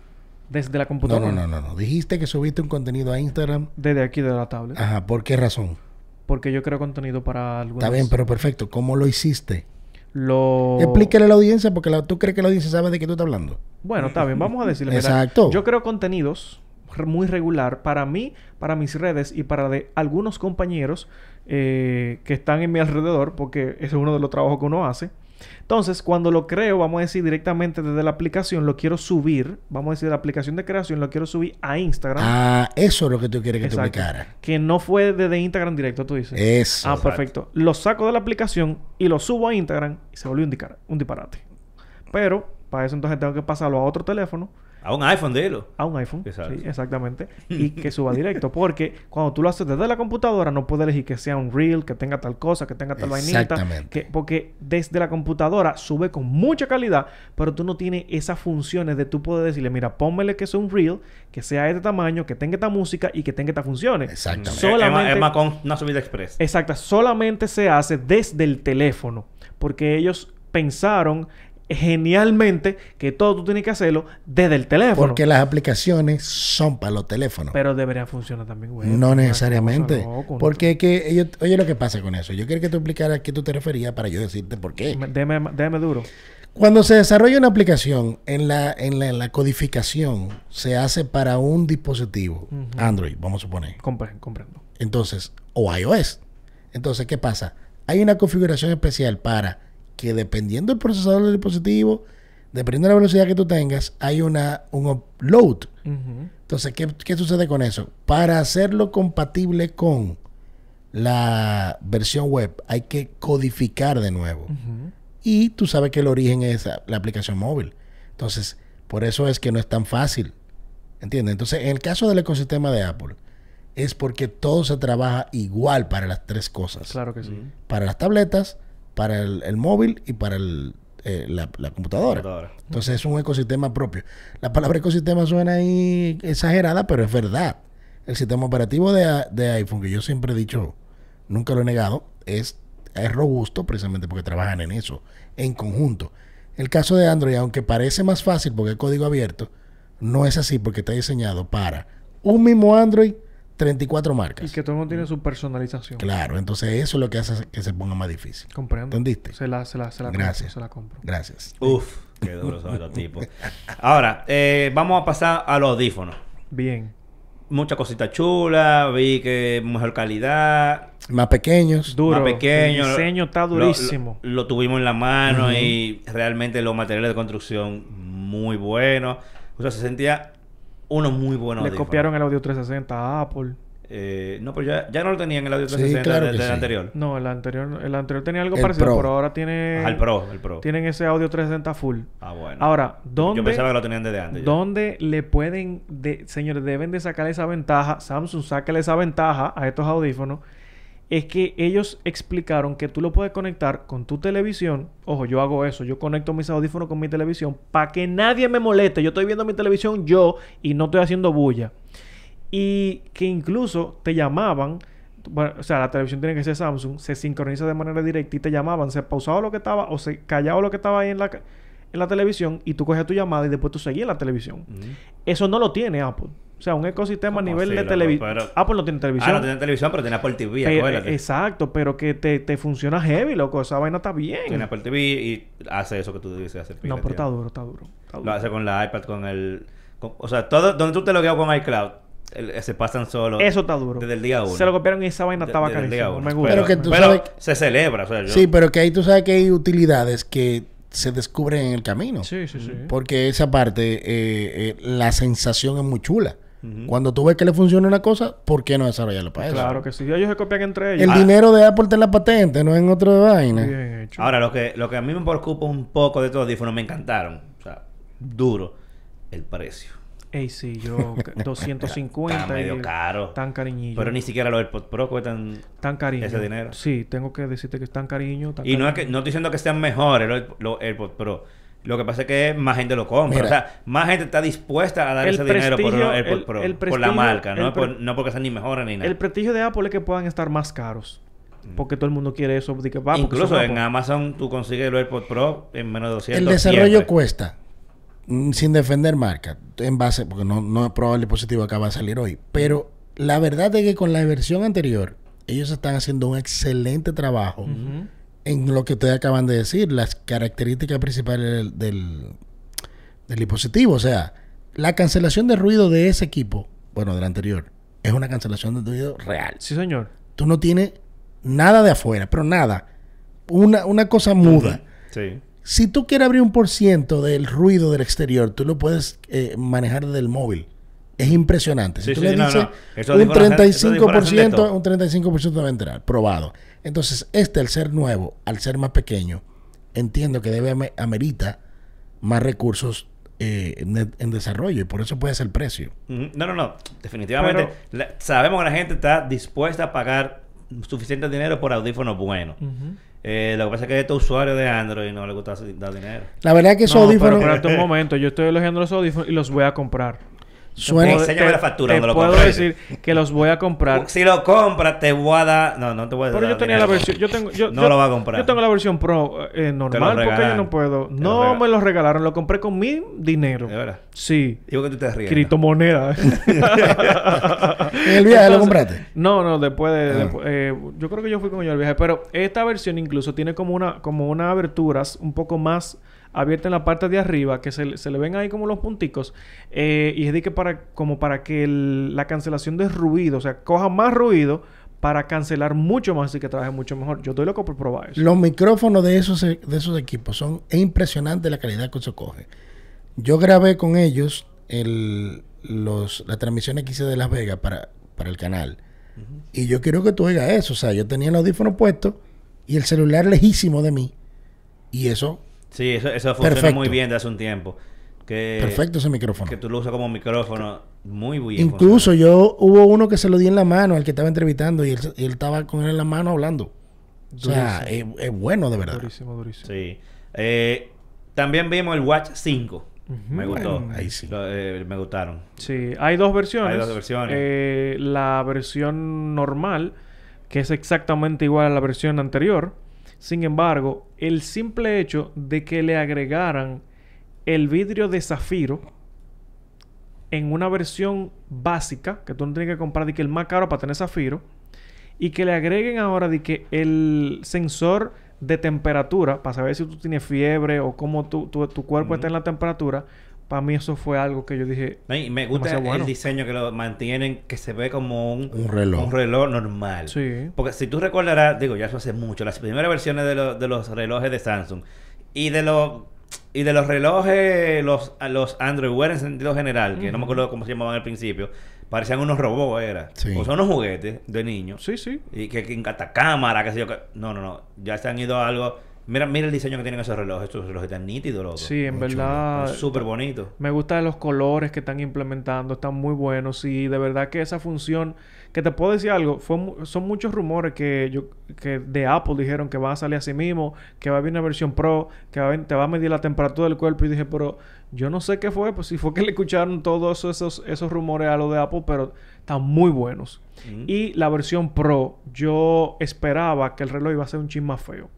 [SPEAKER 2] Desde la
[SPEAKER 3] No,
[SPEAKER 2] computadora.
[SPEAKER 3] no, no, no, no. Dijiste que subiste un contenido a Instagram.
[SPEAKER 2] Desde aquí, de la tablet.
[SPEAKER 3] Ajá, ¿por qué razón?
[SPEAKER 2] Porque yo creo contenido para algunos.
[SPEAKER 3] Está bien, pero perfecto. ¿Cómo lo hiciste?
[SPEAKER 2] Lo...
[SPEAKER 3] Explícale a la audiencia porque la- tú crees que la audiencia sabe de qué tú estás hablando.
[SPEAKER 2] Bueno, está bien. Vamos a decirle.
[SPEAKER 3] Exacto.
[SPEAKER 2] yo creo contenidos muy regular para mí, para mis redes y para de algunos compañeros eh, que están en mi alrededor, porque ese es uno de los trabajos que uno hace. Entonces, cuando lo creo, vamos a decir directamente desde la aplicación, lo quiero subir, vamos a decir la aplicación de creación, lo quiero subir a Instagram.
[SPEAKER 3] Ah, eso es lo que tú quieres que te
[SPEAKER 2] Exacto.
[SPEAKER 3] explicara.
[SPEAKER 2] Que no fue desde Instagram directo, tú dices.
[SPEAKER 3] Eso.
[SPEAKER 2] Ah, perfecto. Lo saco de la aplicación y lo subo a Instagram y se volvió un, un disparate. Pero para eso entonces tengo que pasarlo a otro teléfono,
[SPEAKER 1] A un iPhone, dilo.
[SPEAKER 2] a un iPhone.
[SPEAKER 1] Exacto.
[SPEAKER 2] Sí, exactamente. Y que suba directo. Porque cuando tú lo haces desde la computadora, no puedes elegir que sea un reel, que tenga tal cosa, que tenga tal vainita.
[SPEAKER 3] Exactamente.
[SPEAKER 2] Que, porque desde la computadora sube con mucha calidad, pero tú no tienes esas funciones de tú poder decirle, mira, pónmele que sea un reel, que sea de este tamaño, que tenga esta música y que tenga estas funciones.
[SPEAKER 3] Exactamente.
[SPEAKER 2] Solamente-
[SPEAKER 1] Es más con una subida express.
[SPEAKER 2] Exacta, solamente se hace desde el teléfono, porque ellos pensaron genialmente que todo tú tienes que hacerlo desde el teléfono.
[SPEAKER 3] Porque las aplicaciones son para los teléfonos.
[SPEAKER 2] Pero debería funcionar también, güey.
[SPEAKER 3] no necesariamente. Porque es que ellos- oye lo que pasa con eso. Yo quiero que tú explicaras a qué tú te referías para yo decirte por qué.
[SPEAKER 2] Me- Déjame, déjame duro.
[SPEAKER 3] Cuando se desarrolla una aplicación, en la, en la, en la codificación se hace para un dispositivo. Android, vamos a suponer.
[SPEAKER 2] Compre- comprendo.
[SPEAKER 3] Entonces, o iOS. Entonces, ¿qué pasa? Hay una configuración especial para que dependiendo del procesador del dispositivo, dependiendo de la velocidad que tú tengas, hay una, un upload. Entonces, ¿qué, qué sucede con eso? Para hacerlo compatible con la versión web, hay que codificar de nuevo. Y tú sabes que el origen es la la aplicación móvil. Entonces, por eso es que no es tan fácil. ¿Entiendes? Entonces, en el caso del ecosistema de Apple, es porque todo se trabaja igual para las tres cosas.
[SPEAKER 2] Claro que sí.
[SPEAKER 3] Para las tabletas, para el, el móvil y para el, eh, la, la computadora.
[SPEAKER 1] Computadora.
[SPEAKER 3] Entonces, es un ecosistema propio. La palabra ecosistema suena ahí exagerada, pero es verdad. El sistema operativo de, de iPhone, que yo siempre he dicho, nunca lo he negado, es, es robusto precisamente porque trabajan en eso, en conjunto. El caso de Android, aunque parece más fácil porque es código abierto, no es así porque está diseñado para un mismo Android, 34
[SPEAKER 2] Y
[SPEAKER 3] marcas.
[SPEAKER 2] que todo el mundo tiene su personalización.
[SPEAKER 3] Claro, entonces eso es lo que hace que se ponga más difícil.
[SPEAKER 2] Comprendo.
[SPEAKER 3] ¿Entendiste?
[SPEAKER 2] Se la, se la, se la
[SPEAKER 3] Gracias.
[SPEAKER 2] compro. Se la compro.
[SPEAKER 3] Gracias.
[SPEAKER 1] Uf, qué duros son estos tipos. Ahora, eh, vamos a pasar a los audífonos.
[SPEAKER 2] Bien.
[SPEAKER 1] Mucha cosita chula, vi que mejor calidad,
[SPEAKER 3] Más pequeños.
[SPEAKER 2] Duro.
[SPEAKER 1] más pequeño.
[SPEAKER 2] El diseño está durísimo.
[SPEAKER 1] Lo, lo tuvimos en la mano y realmente los materiales de construcción muy buenos. O sea, se sentía uno muy bueno.
[SPEAKER 2] Le copiaron el audio 360 a Apple.
[SPEAKER 1] Eh, no, pero ya, ya no lo tenían el audio
[SPEAKER 3] Sí,
[SPEAKER 1] 360
[SPEAKER 3] claro
[SPEAKER 1] desde
[SPEAKER 3] que
[SPEAKER 1] el
[SPEAKER 3] sí.
[SPEAKER 1] anterior.
[SPEAKER 2] No, el anterior, el anterior tenía algo
[SPEAKER 3] El
[SPEAKER 2] parecido,
[SPEAKER 3] Pro.
[SPEAKER 2] pero ahora tiene.
[SPEAKER 1] Ajá, el Pro, el Pro.
[SPEAKER 2] Tienen ese audio 360 full.
[SPEAKER 1] Ah, bueno.
[SPEAKER 2] Ahora, ¿dónde,
[SPEAKER 1] Yo pensaba que lo tenían desde antes. ya.
[SPEAKER 2] ¿dónde le pueden, de, señores, deben de sacar esa ventaja? Samsung, sácale esa ventaja a estos audífonos. Es que ellos explicaron que tú lo puedes conectar con tu televisión. Ojo, yo hago eso. Yo conecto mis audífonos con mi televisión para que nadie me moleste. Yo estoy viendo mi televisión yo y no estoy haciendo bulla. Y que incluso te llamaban. Bueno, o sea, la televisión tiene que ser Samsung. Se sincroniza de manera directa y te llamaban. Se pausaba lo que estaba o se callaba lo que estaba ahí en la, en la televisión y tú cogías tu llamada y después tú seguías en la televisión. Eso no lo tiene Apple. O sea, un ecosistema a
[SPEAKER 1] ¿Cómo
[SPEAKER 2] nivel
[SPEAKER 1] así,
[SPEAKER 2] de televisión.
[SPEAKER 1] Pero-
[SPEAKER 2] Apple no tiene televisión.
[SPEAKER 1] Ah, no tenía televisión, pero tenía Apple TV,
[SPEAKER 2] Pero-
[SPEAKER 1] acuérdate.
[SPEAKER 2] exacto, pero que te, te funciona heavy, loco. Esa vaina está bien.
[SPEAKER 1] Tiene Apple TV y hace eso que tú dices hacer.
[SPEAKER 2] no, pero está duro, está duro. está duro.
[SPEAKER 1] Lo hace con la iPad, con el... con- o sea, todo... Donde tú te logueas con iCloud, el- se pasan solo...
[SPEAKER 2] Eso está duro.
[SPEAKER 1] Desde el día uno.
[SPEAKER 2] Se lo copiaron y esa vaina
[SPEAKER 1] De-
[SPEAKER 2] estaba
[SPEAKER 1] desde el día
[SPEAKER 2] carísima.
[SPEAKER 1] uno.
[SPEAKER 2] Me gusta.
[SPEAKER 3] Pero que tú
[SPEAKER 1] pero
[SPEAKER 3] sabes-
[SPEAKER 1] se celebra, o sea, yo...
[SPEAKER 3] Sí, pero que ahí tú sabes que hay utilidades que se descubren en el camino.
[SPEAKER 2] Sí, sí, sí.
[SPEAKER 3] Porque esa parte, eh, eh, la sensación es muy chula. Cuando tú ves que le funciona una cosa, ¿por qué no desarrollarlo para eso?
[SPEAKER 2] Claro que sí. Ellos se copian entre
[SPEAKER 3] El
[SPEAKER 2] ellos.
[SPEAKER 1] Ah.
[SPEAKER 3] dinero de Apple está en la patente, no en otra vaina.
[SPEAKER 2] Bien hecho.
[SPEAKER 1] Ahora, lo que, lo que a mí me preocupa un poco de estos audífonos, me encantaron. O sea, duro. El precio.
[SPEAKER 2] Ey, sí, yo... 250
[SPEAKER 1] Está medio
[SPEAKER 2] y-
[SPEAKER 1] caro.
[SPEAKER 2] Tan cariñillo.
[SPEAKER 1] Pero ni siquiera los AirPods Pro cuestan...
[SPEAKER 2] Tan cariño.
[SPEAKER 1] ese dinero.
[SPEAKER 2] Sí, tengo que decirte que es tan cariño. tan
[SPEAKER 1] Y no es que no estoy diciendo que sean mejores los, los AirPods Pro. Lo que pasa es que más gente lo compra.
[SPEAKER 3] Mira.
[SPEAKER 1] o sea, más gente está dispuesta a dar
[SPEAKER 2] El
[SPEAKER 1] ese dinero por AirPods
[SPEAKER 2] el-
[SPEAKER 1] Pro.
[SPEAKER 2] el
[SPEAKER 1] por la
[SPEAKER 2] prestigio-
[SPEAKER 1] marca, no,
[SPEAKER 2] el
[SPEAKER 1] por- no porque sean ni mejores ni nada.
[SPEAKER 2] El prestigio de Apple es que puedan estar más caros. Porque todo el mundo quiere eso. de que, va, porque
[SPEAKER 1] Incluso en
[SPEAKER 2] Apple.
[SPEAKER 1] Amazon tú consigues los AirPods Pro en menos de 200
[SPEAKER 3] El desarrollo
[SPEAKER 1] siempre.
[SPEAKER 3] cuesta, mm, sin defender marca, en base, porque no, no es probable el dispositivo acaba de salir hoy. Pero la verdad es que con la versión anterior, ellos están haciendo un excelente trabajo. En lo que ustedes acaban de decir, las características principales del, del, del dispositivo. O sea, la cancelación de ruido de ese equipo, bueno, del anterior, es una cancelación de ruido real.
[SPEAKER 2] Sí, señor.
[SPEAKER 3] Tú no tienes nada de afuera, pero nada. Una, una cosa muda.
[SPEAKER 1] Sí.
[SPEAKER 3] Si tú quieres abrir un por ciento del ruido del exterior, tú lo puedes eh, manejar desde el móvil. Es impresionante. Si
[SPEAKER 1] Sí,
[SPEAKER 3] tú
[SPEAKER 1] sí,
[SPEAKER 3] le
[SPEAKER 1] no,
[SPEAKER 3] dices
[SPEAKER 1] no.
[SPEAKER 3] Un
[SPEAKER 1] audífonos hacen- esos audífonos hacen de
[SPEAKER 3] 35%,
[SPEAKER 1] todo.
[SPEAKER 3] un 35% va a entrar, probado. Entonces, este al ser nuevo, al ser más pequeño, entiendo que debe ame- amerita más recursos eh, en, en desarrollo y por eso puede ser el precio.
[SPEAKER 1] No, no, no. Definitivamente. la- sabemos que la gente está dispuesta a pagar suficiente dinero por audífonos buenos. Eh, lo que pasa es que a estos usuarios de Android no les gusta dar dinero.
[SPEAKER 3] La verdad es que esos
[SPEAKER 2] No,
[SPEAKER 3] audífonos
[SPEAKER 2] pero espérate un momento. Yo estoy elogiando los audífonos y los voy a comprar.
[SPEAKER 1] Enséñame la factura
[SPEAKER 2] Te
[SPEAKER 1] donde lo
[SPEAKER 2] puedo decir que los voy a comprar.
[SPEAKER 1] Si lo compras, te voy a dar. No, no te voy a dar.
[SPEAKER 2] Pero yo tenía la versión, yo tengo, yo,
[SPEAKER 1] No
[SPEAKER 2] yo-
[SPEAKER 1] lo va a comprar.
[SPEAKER 2] Yo tengo la versión Pro eh, normal porque yo no puedo.
[SPEAKER 1] Te
[SPEAKER 2] No me lo regalaron, lo compré con mi dinero.
[SPEAKER 1] ¿De verdad?
[SPEAKER 2] Sí.
[SPEAKER 1] Digo que tú te ríes.
[SPEAKER 2] Criptomoneda.
[SPEAKER 3] ¿En el viaje lo compraste?
[SPEAKER 2] No, no, después de...
[SPEAKER 3] Ah.
[SPEAKER 2] después, eh, yo creo que yo fui con ellos al viaje. Pero esta versión incluso tiene como una... Como unas aberturas un poco más abiertas en la parte de arriba. Que se, le- se le ven ahí como los punticos. Eh, y es de que para... Como para que el- la cancelación de ruido... O sea, coja más ruido... para cancelar mucho más y que trabaje mucho mejor. Yo estoy loco por probar eso.
[SPEAKER 3] Los micrófonos de esos, de esos equipos son... Es impresionante la calidad que eso coge. Yo grabé con ellos el, los, las transmisiones que hice de Las Vegas para, para el canal. Y yo quiero que tú oigas eso. O sea, yo tenía el audífono puesto y el celular lejísimo de mí. Y eso,
[SPEAKER 1] Sí, eso, eso funciona
[SPEAKER 3] Perfecto.
[SPEAKER 1] muy bien de hace un tiempo. Que,
[SPEAKER 3] perfecto ese micrófono.
[SPEAKER 1] Que tú lo usas como micrófono. Muy bien.
[SPEAKER 3] Incluso
[SPEAKER 1] funciona.
[SPEAKER 3] yo hubo uno que se lo di en la mano al que estaba entrevistando y él, y él estaba con él en la mano hablando. O sea, es, es bueno de verdad.
[SPEAKER 2] Durísimo, durísimo.
[SPEAKER 1] Sí. Eh, también vimos el Watch 5. Me gustó.
[SPEAKER 3] Bueno, ahí sí.
[SPEAKER 1] Lo- eh, me gustaron.
[SPEAKER 2] Sí, hay dos versiones.
[SPEAKER 1] Hay dos versiones.
[SPEAKER 2] Eh, la versión normal, que es exactamente igual a la versión anterior. Sin embargo, el simple hecho de que le agregaran el vidrio de zafiro en una versión básica, que tú no tienes que comprar de que el más caro para tener zafiro, y que le agreguen ahora de que el sensor de temperatura, para saber si tú tienes fiebre o cómo tu, tu, tu cuerpo está en la temperatura, para mí eso fue algo que yo dije,
[SPEAKER 1] No, y me gusta
[SPEAKER 2] bueno.
[SPEAKER 1] el diseño que lo mantienen, que se ve como un,
[SPEAKER 3] Un reloj.
[SPEAKER 1] un reloj normal.
[SPEAKER 2] Sí.
[SPEAKER 1] Porque si tú recordarás, digo, ya eso hace mucho, las primeras versiones de, los- de los relojes de Samsung y de los y de los relojes, los, los Android Wear en sentido general, que no me acuerdo cómo se llamaban al principio, parecían unos robots, era.
[SPEAKER 3] Sí.
[SPEAKER 1] O son unos juguetes de niños.
[SPEAKER 2] sí, sí,
[SPEAKER 1] Y que, que hasta cámara, qué sé yo. que- No, no, no. Ya se han ido a algo. Mira, mira el diseño que tienen esos relojes. Estos relojes están nítidos, loco.
[SPEAKER 2] sí, en
[SPEAKER 3] Muy
[SPEAKER 2] verdad...
[SPEAKER 1] Súper bonitos.
[SPEAKER 2] Me gustan los colores que están implementando, están muy buenos y de verdad que esa función, que te puedo decir algo, fue son muchos rumores que yo que de Apple dijeron que va a salir así mismo, que va a haber una versión Pro, que va a ven- te va a medir la temperatura del cuerpo y dije, pero yo no sé qué fue, pues si fue que le escucharon todos esos esos rumores a lo de Apple, pero están muy buenos.
[SPEAKER 1] Mm.
[SPEAKER 2] Y la versión Pro, yo esperaba que el reloj iba a ser un chin más feo.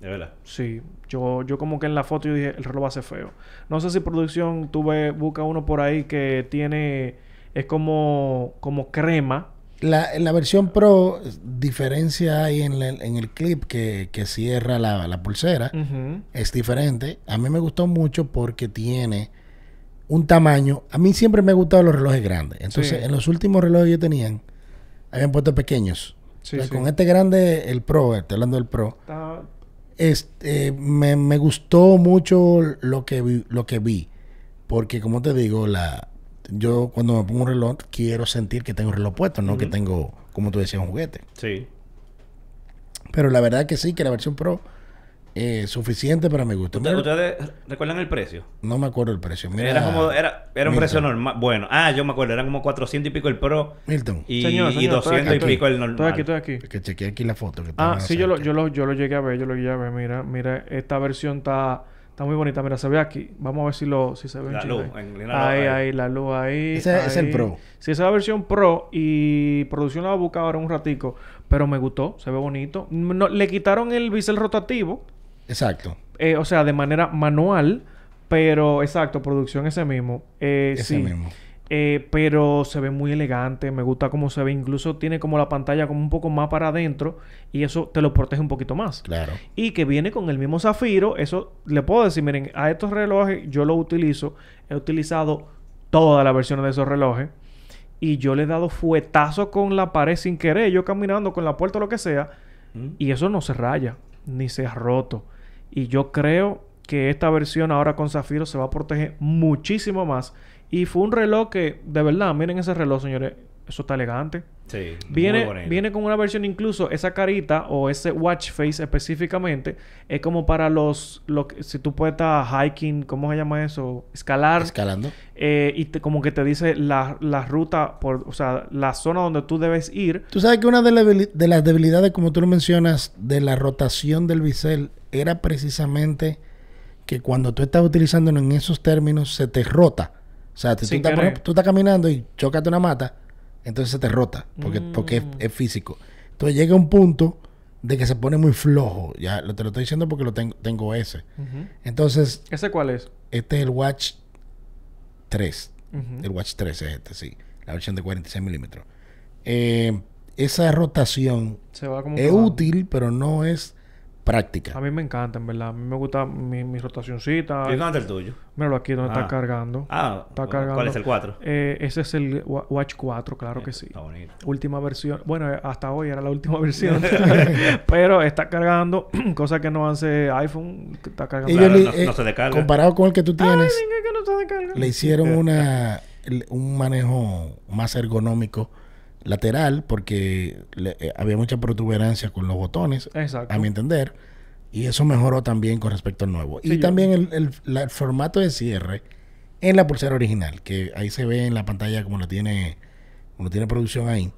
[SPEAKER 1] De verdad.
[SPEAKER 2] Sí, yo, yo como que en la foto yo dije, el reloj va a ser feo. No sé si producción tuve, busca uno por ahí que tiene, es como, como crema.
[SPEAKER 3] La, en la versión Pro, diferencia hay en, la- en el clip que, que cierra la, la pulsera. Es diferente. A mí me gustó mucho porque tiene un tamaño. A mí siempre me han gustado los relojes grandes. Entonces,
[SPEAKER 2] Sí.
[SPEAKER 3] en los últimos relojes que tenían, habían puesto pequeños.
[SPEAKER 2] Sí,
[SPEAKER 3] O sea,
[SPEAKER 2] sí.
[SPEAKER 3] Con este grande, el Pro, estoy hablando del Pro,
[SPEAKER 2] Está-
[SPEAKER 3] este, me, me gustó mucho lo que vi, lo que vi. Porque, como te digo, la yo cuando me pongo un reloj, quiero sentir que tengo un reloj puesto, no que tengo, como tú decías, un juguete.
[SPEAKER 1] Sí.
[SPEAKER 3] Pero la verdad que sí, que la versión Pro es suficiente para mi gusto.
[SPEAKER 1] ¿Ustedes, recuerdan el precio?
[SPEAKER 3] no me acuerdo el precio. Mira,
[SPEAKER 1] era como, era, era un
[SPEAKER 3] Milton.
[SPEAKER 1] precio normal. Bueno, ah, yo me acuerdo, eran como 400 y pico el Pro
[SPEAKER 3] Milton,
[SPEAKER 1] y,
[SPEAKER 2] Señor,
[SPEAKER 1] y
[SPEAKER 2] señor, estoy
[SPEAKER 1] 200 y pico el
[SPEAKER 2] Estoy
[SPEAKER 1] normal.
[SPEAKER 2] aquí, estoy aquí.
[SPEAKER 3] que chequeé aquí la foto. Que
[SPEAKER 2] Ah, sí, yo lo, yo, lo, yo lo llegué a ver, yo lo llegué a ver. Mira, mira, esta versión está, está muy bonita. Mira, se ve aquí. Vamos a ver si, lo, si se ve. un
[SPEAKER 1] La luz, en- en la
[SPEAKER 2] ahí,
[SPEAKER 1] luz,
[SPEAKER 2] ahí,
[SPEAKER 1] ahí.
[SPEAKER 2] la luz ahí.
[SPEAKER 3] Ese es el. Pro.
[SPEAKER 2] Sí, esa es la versión Pro y producción la va a buscar ahora un ratico. Pero me gustó, se ve bonito. No, le quitaron el bisel rotativo.
[SPEAKER 3] Exacto.
[SPEAKER 2] eh, o sea, de manera manual. Pero, exacto, producción ese mismo. Eh,
[SPEAKER 3] Ese
[SPEAKER 2] sí.
[SPEAKER 3] mismo.
[SPEAKER 2] Eh, pero se ve muy elegante, me gusta cómo se ve, incluso tiene como la pantalla como un poco más para adentro y eso te lo protege un poquito más.
[SPEAKER 3] Claro.
[SPEAKER 2] Y que viene con el mismo zafiro, eso le puedo decir, miren, a estos relojes yo lo utilizo, he utilizado todas las versiones de esos relojes y yo le he dado fuetazo con la pared sin querer, yo caminando con la puerta o lo que sea,
[SPEAKER 1] ¿Mm?
[SPEAKER 2] y eso no se raya, ni se ha roto. Y yo creo que esta versión ahora con Zafiro se va a proteger muchísimo más. Y fue un reloj que, de verdad, miren ese reloj, señores. Eso está elegante.
[SPEAKER 1] Sí. muy
[SPEAKER 2] Viene,
[SPEAKER 1] bonito.
[SPEAKER 2] viene con una versión incluso, esa carita o ese watch face específicamente, es como para los, si tú puedes estar hiking, ¿cómo se llama eso? Escalar.
[SPEAKER 3] Escalando.
[SPEAKER 2] eh, y te- como que te dice la, la ruta, por, o sea, la zona donde tú debes ir.
[SPEAKER 3] Tú sabes que una de, la de las debilidades, como tú lo mencionas, de la rotación del bisel era precisamente que cuando tú estás utilizándolo en esos términos se te rota. O sea, tú, estás, por
[SPEAKER 2] querer.
[SPEAKER 3] ejemplo, tú estás caminando y chocas una mata, entonces se te rota porque,
[SPEAKER 2] Mm.
[SPEAKER 3] porque es, es físico. Entonces llega un punto de que se pone muy flojo. Ya lo- te lo estoy diciendo porque lo tengo, tengo ese. Entonces,
[SPEAKER 2] ¿Ese cuál es?
[SPEAKER 3] este es el Watch 3.
[SPEAKER 2] Ujú.
[SPEAKER 3] El Watch 3 es este, sí. La versión de 46 milímetros. Eh, esa rotación
[SPEAKER 2] Se va como
[SPEAKER 3] es útil, pero no es práctica.
[SPEAKER 2] A mí me encanta, en verdad. A mí me gusta mi, mi rotacioncita.
[SPEAKER 1] ¿Y dónde está el tuyo?
[SPEAKER 2] Míralo aquí donde
[SPEAKER 1] Ah.
[SPEAKER 2] está cargando.
[SPEAKER 1] Ah,
[SPEAKER 2] Está
[SPEAKER 1] ¿cuál
[SPEAKER 2] cargando.
[SPEAKER 1] es el 4?
[SPEAKER 2] Eh, ese es el Wa- Watch 4, claro que sí.
[SPEAKER 1] Está bonito.
[SPEAKER 2] Última versión. Bueno, eh, hasta hoy era la última versión. Pero está cargando, cosa que no hace iPhone. Está cargando.
[SPEAKER 3] Ellos
[SPEAKER 1] Claro,
[SPEAKER 3] le-
[SPEAKER 1] no-
[SPEAKER 3] eh,
[SPEAKER 1] no se descarga.
[SPEAKER 3] Comparado con el que tú
[SPEAKER 2] Ay,
[SPEAKER 3] tienes,
[SPEAKER 2] venga, que no se descarga.
[SPEAKER 3] le hicieron una un manejo más ergonómico lateral porque le- eh, había mucha protuberancia con los botones,
[SPEAKER 2] Exacto.
[SPEAKER 3] a mi entender, y eso mejoró también con respecto al nuevo.
[SPEAKER 2] Sí,
[SPEAKER 3] y
[SPEAKER 2] yo-
[SPEAKER 3] también el, el- la- el formato de cierre en la pulsera original, que ahí se ve en la pantalla como lo tiene, como lo tiene producción ahí.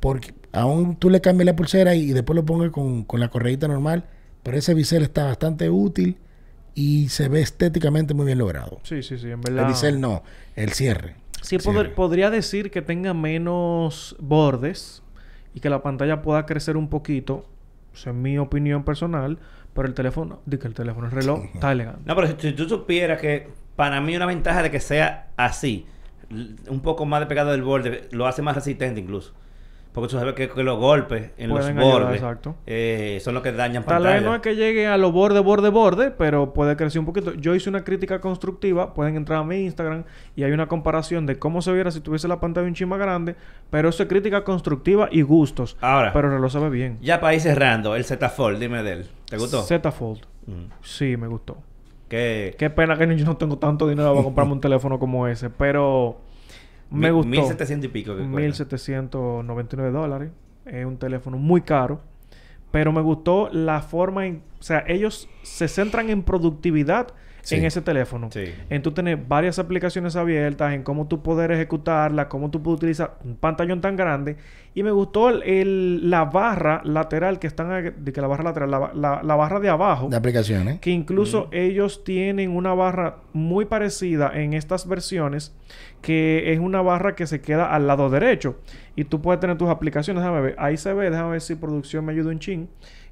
[SPEAKER 3] Porque aún tú le cambias la pulsera y, y después lo pongas con, con la correíta normal, pero ese bisel está bastante útil y se ve estéticamente muy bien logrado.
[SPEAKER 2] Sí, sí, sí, en
[SPEAKER 3] El
[SPEAKER 2] verdad.
[SPEAKER 3] bisel no, el cierre.
[SPEAKER 2] Sí, pod- podría decir que tenga menos bordes y que la pantalla pueda crecer un poquito. Es mi opinión personal. Pero el teléfono, di que el teléfono, el reloj, está elegante.
[SPEAKER 1] No, pero si, si tú supieras que para mí una ventaja de que sea así, un poco más despegado del borde, lo hace más resistente incluso. Porque tú sabes que, que los golpes en
[SPEAKER 2] Pueden
[SPEAKER 1] los
[SPEAKER 2] ayudar,
[SPEAKER 1] bordes
[SPEAKER 2] exacto.
[SPEAKER 1] eh, son los que dañan
[SPEAKER 2] Tal vez
[SPEAKER 1] pantalla.
[SPEAKER 2] no es que llegue a los borde, borde, borde, pero puede crecer un poquito. Yo hice una crítica constructiva, pueden entrar a mi Instagram y hay una comparación de cómo se viera si tuviese la pantalla un chin más grande, pero eso es crítica constructiva y gustos.
[SPEAKER 1] Ahora,
[SPEAKER 2] Pero reloj se ve bien.
[SPEAKER 1] ya para ir cerrando, el Z Fold, dime de él. ¿Te gustó?
[SPEAKER 2] Z Fold.
[SPEAKER 1] Mm.
[SPEAKER 2] Sí, me gustó.
[SPEAKER 1] ¿Qué?
[SPEAKER 2] Qué pena que yo no tengo tanto dinero para comprarme un teléfono como ese, pero me gustó.
[SPEAKER 1] 1700 y pico que cuesta.
[SPEAKER 2] 1799 dólares. Es un teléfono muy caro. Pero me gustó la forma en... O sea, ellos se centran en productividad
[SPEAKER 3] Sí.
[SPEAKER 2] en ese teléfono.
[SPEAKER 1] Sí.
[SPEAKER 2] En tú tener varias aplicaciones abiertas, en cómo tú poder ejecutarlas, cómo tú puedes utilizar un pantallón tan grande. Y me gustó el, el- la barra lateral que están... De que la barra lateral, la, la- la barra de abajo.
[SPEAKER 3] De aplicaciones.
[SPEAKER 2] Que incluso ellos tienen una barra muy parecida en estas versiones, que es una barra que se queda al lado derecho. Y tú puedes tener tus aplicaciones. Déjame ver. Ahí se ve, déjame ver si producción me ayuda un chin.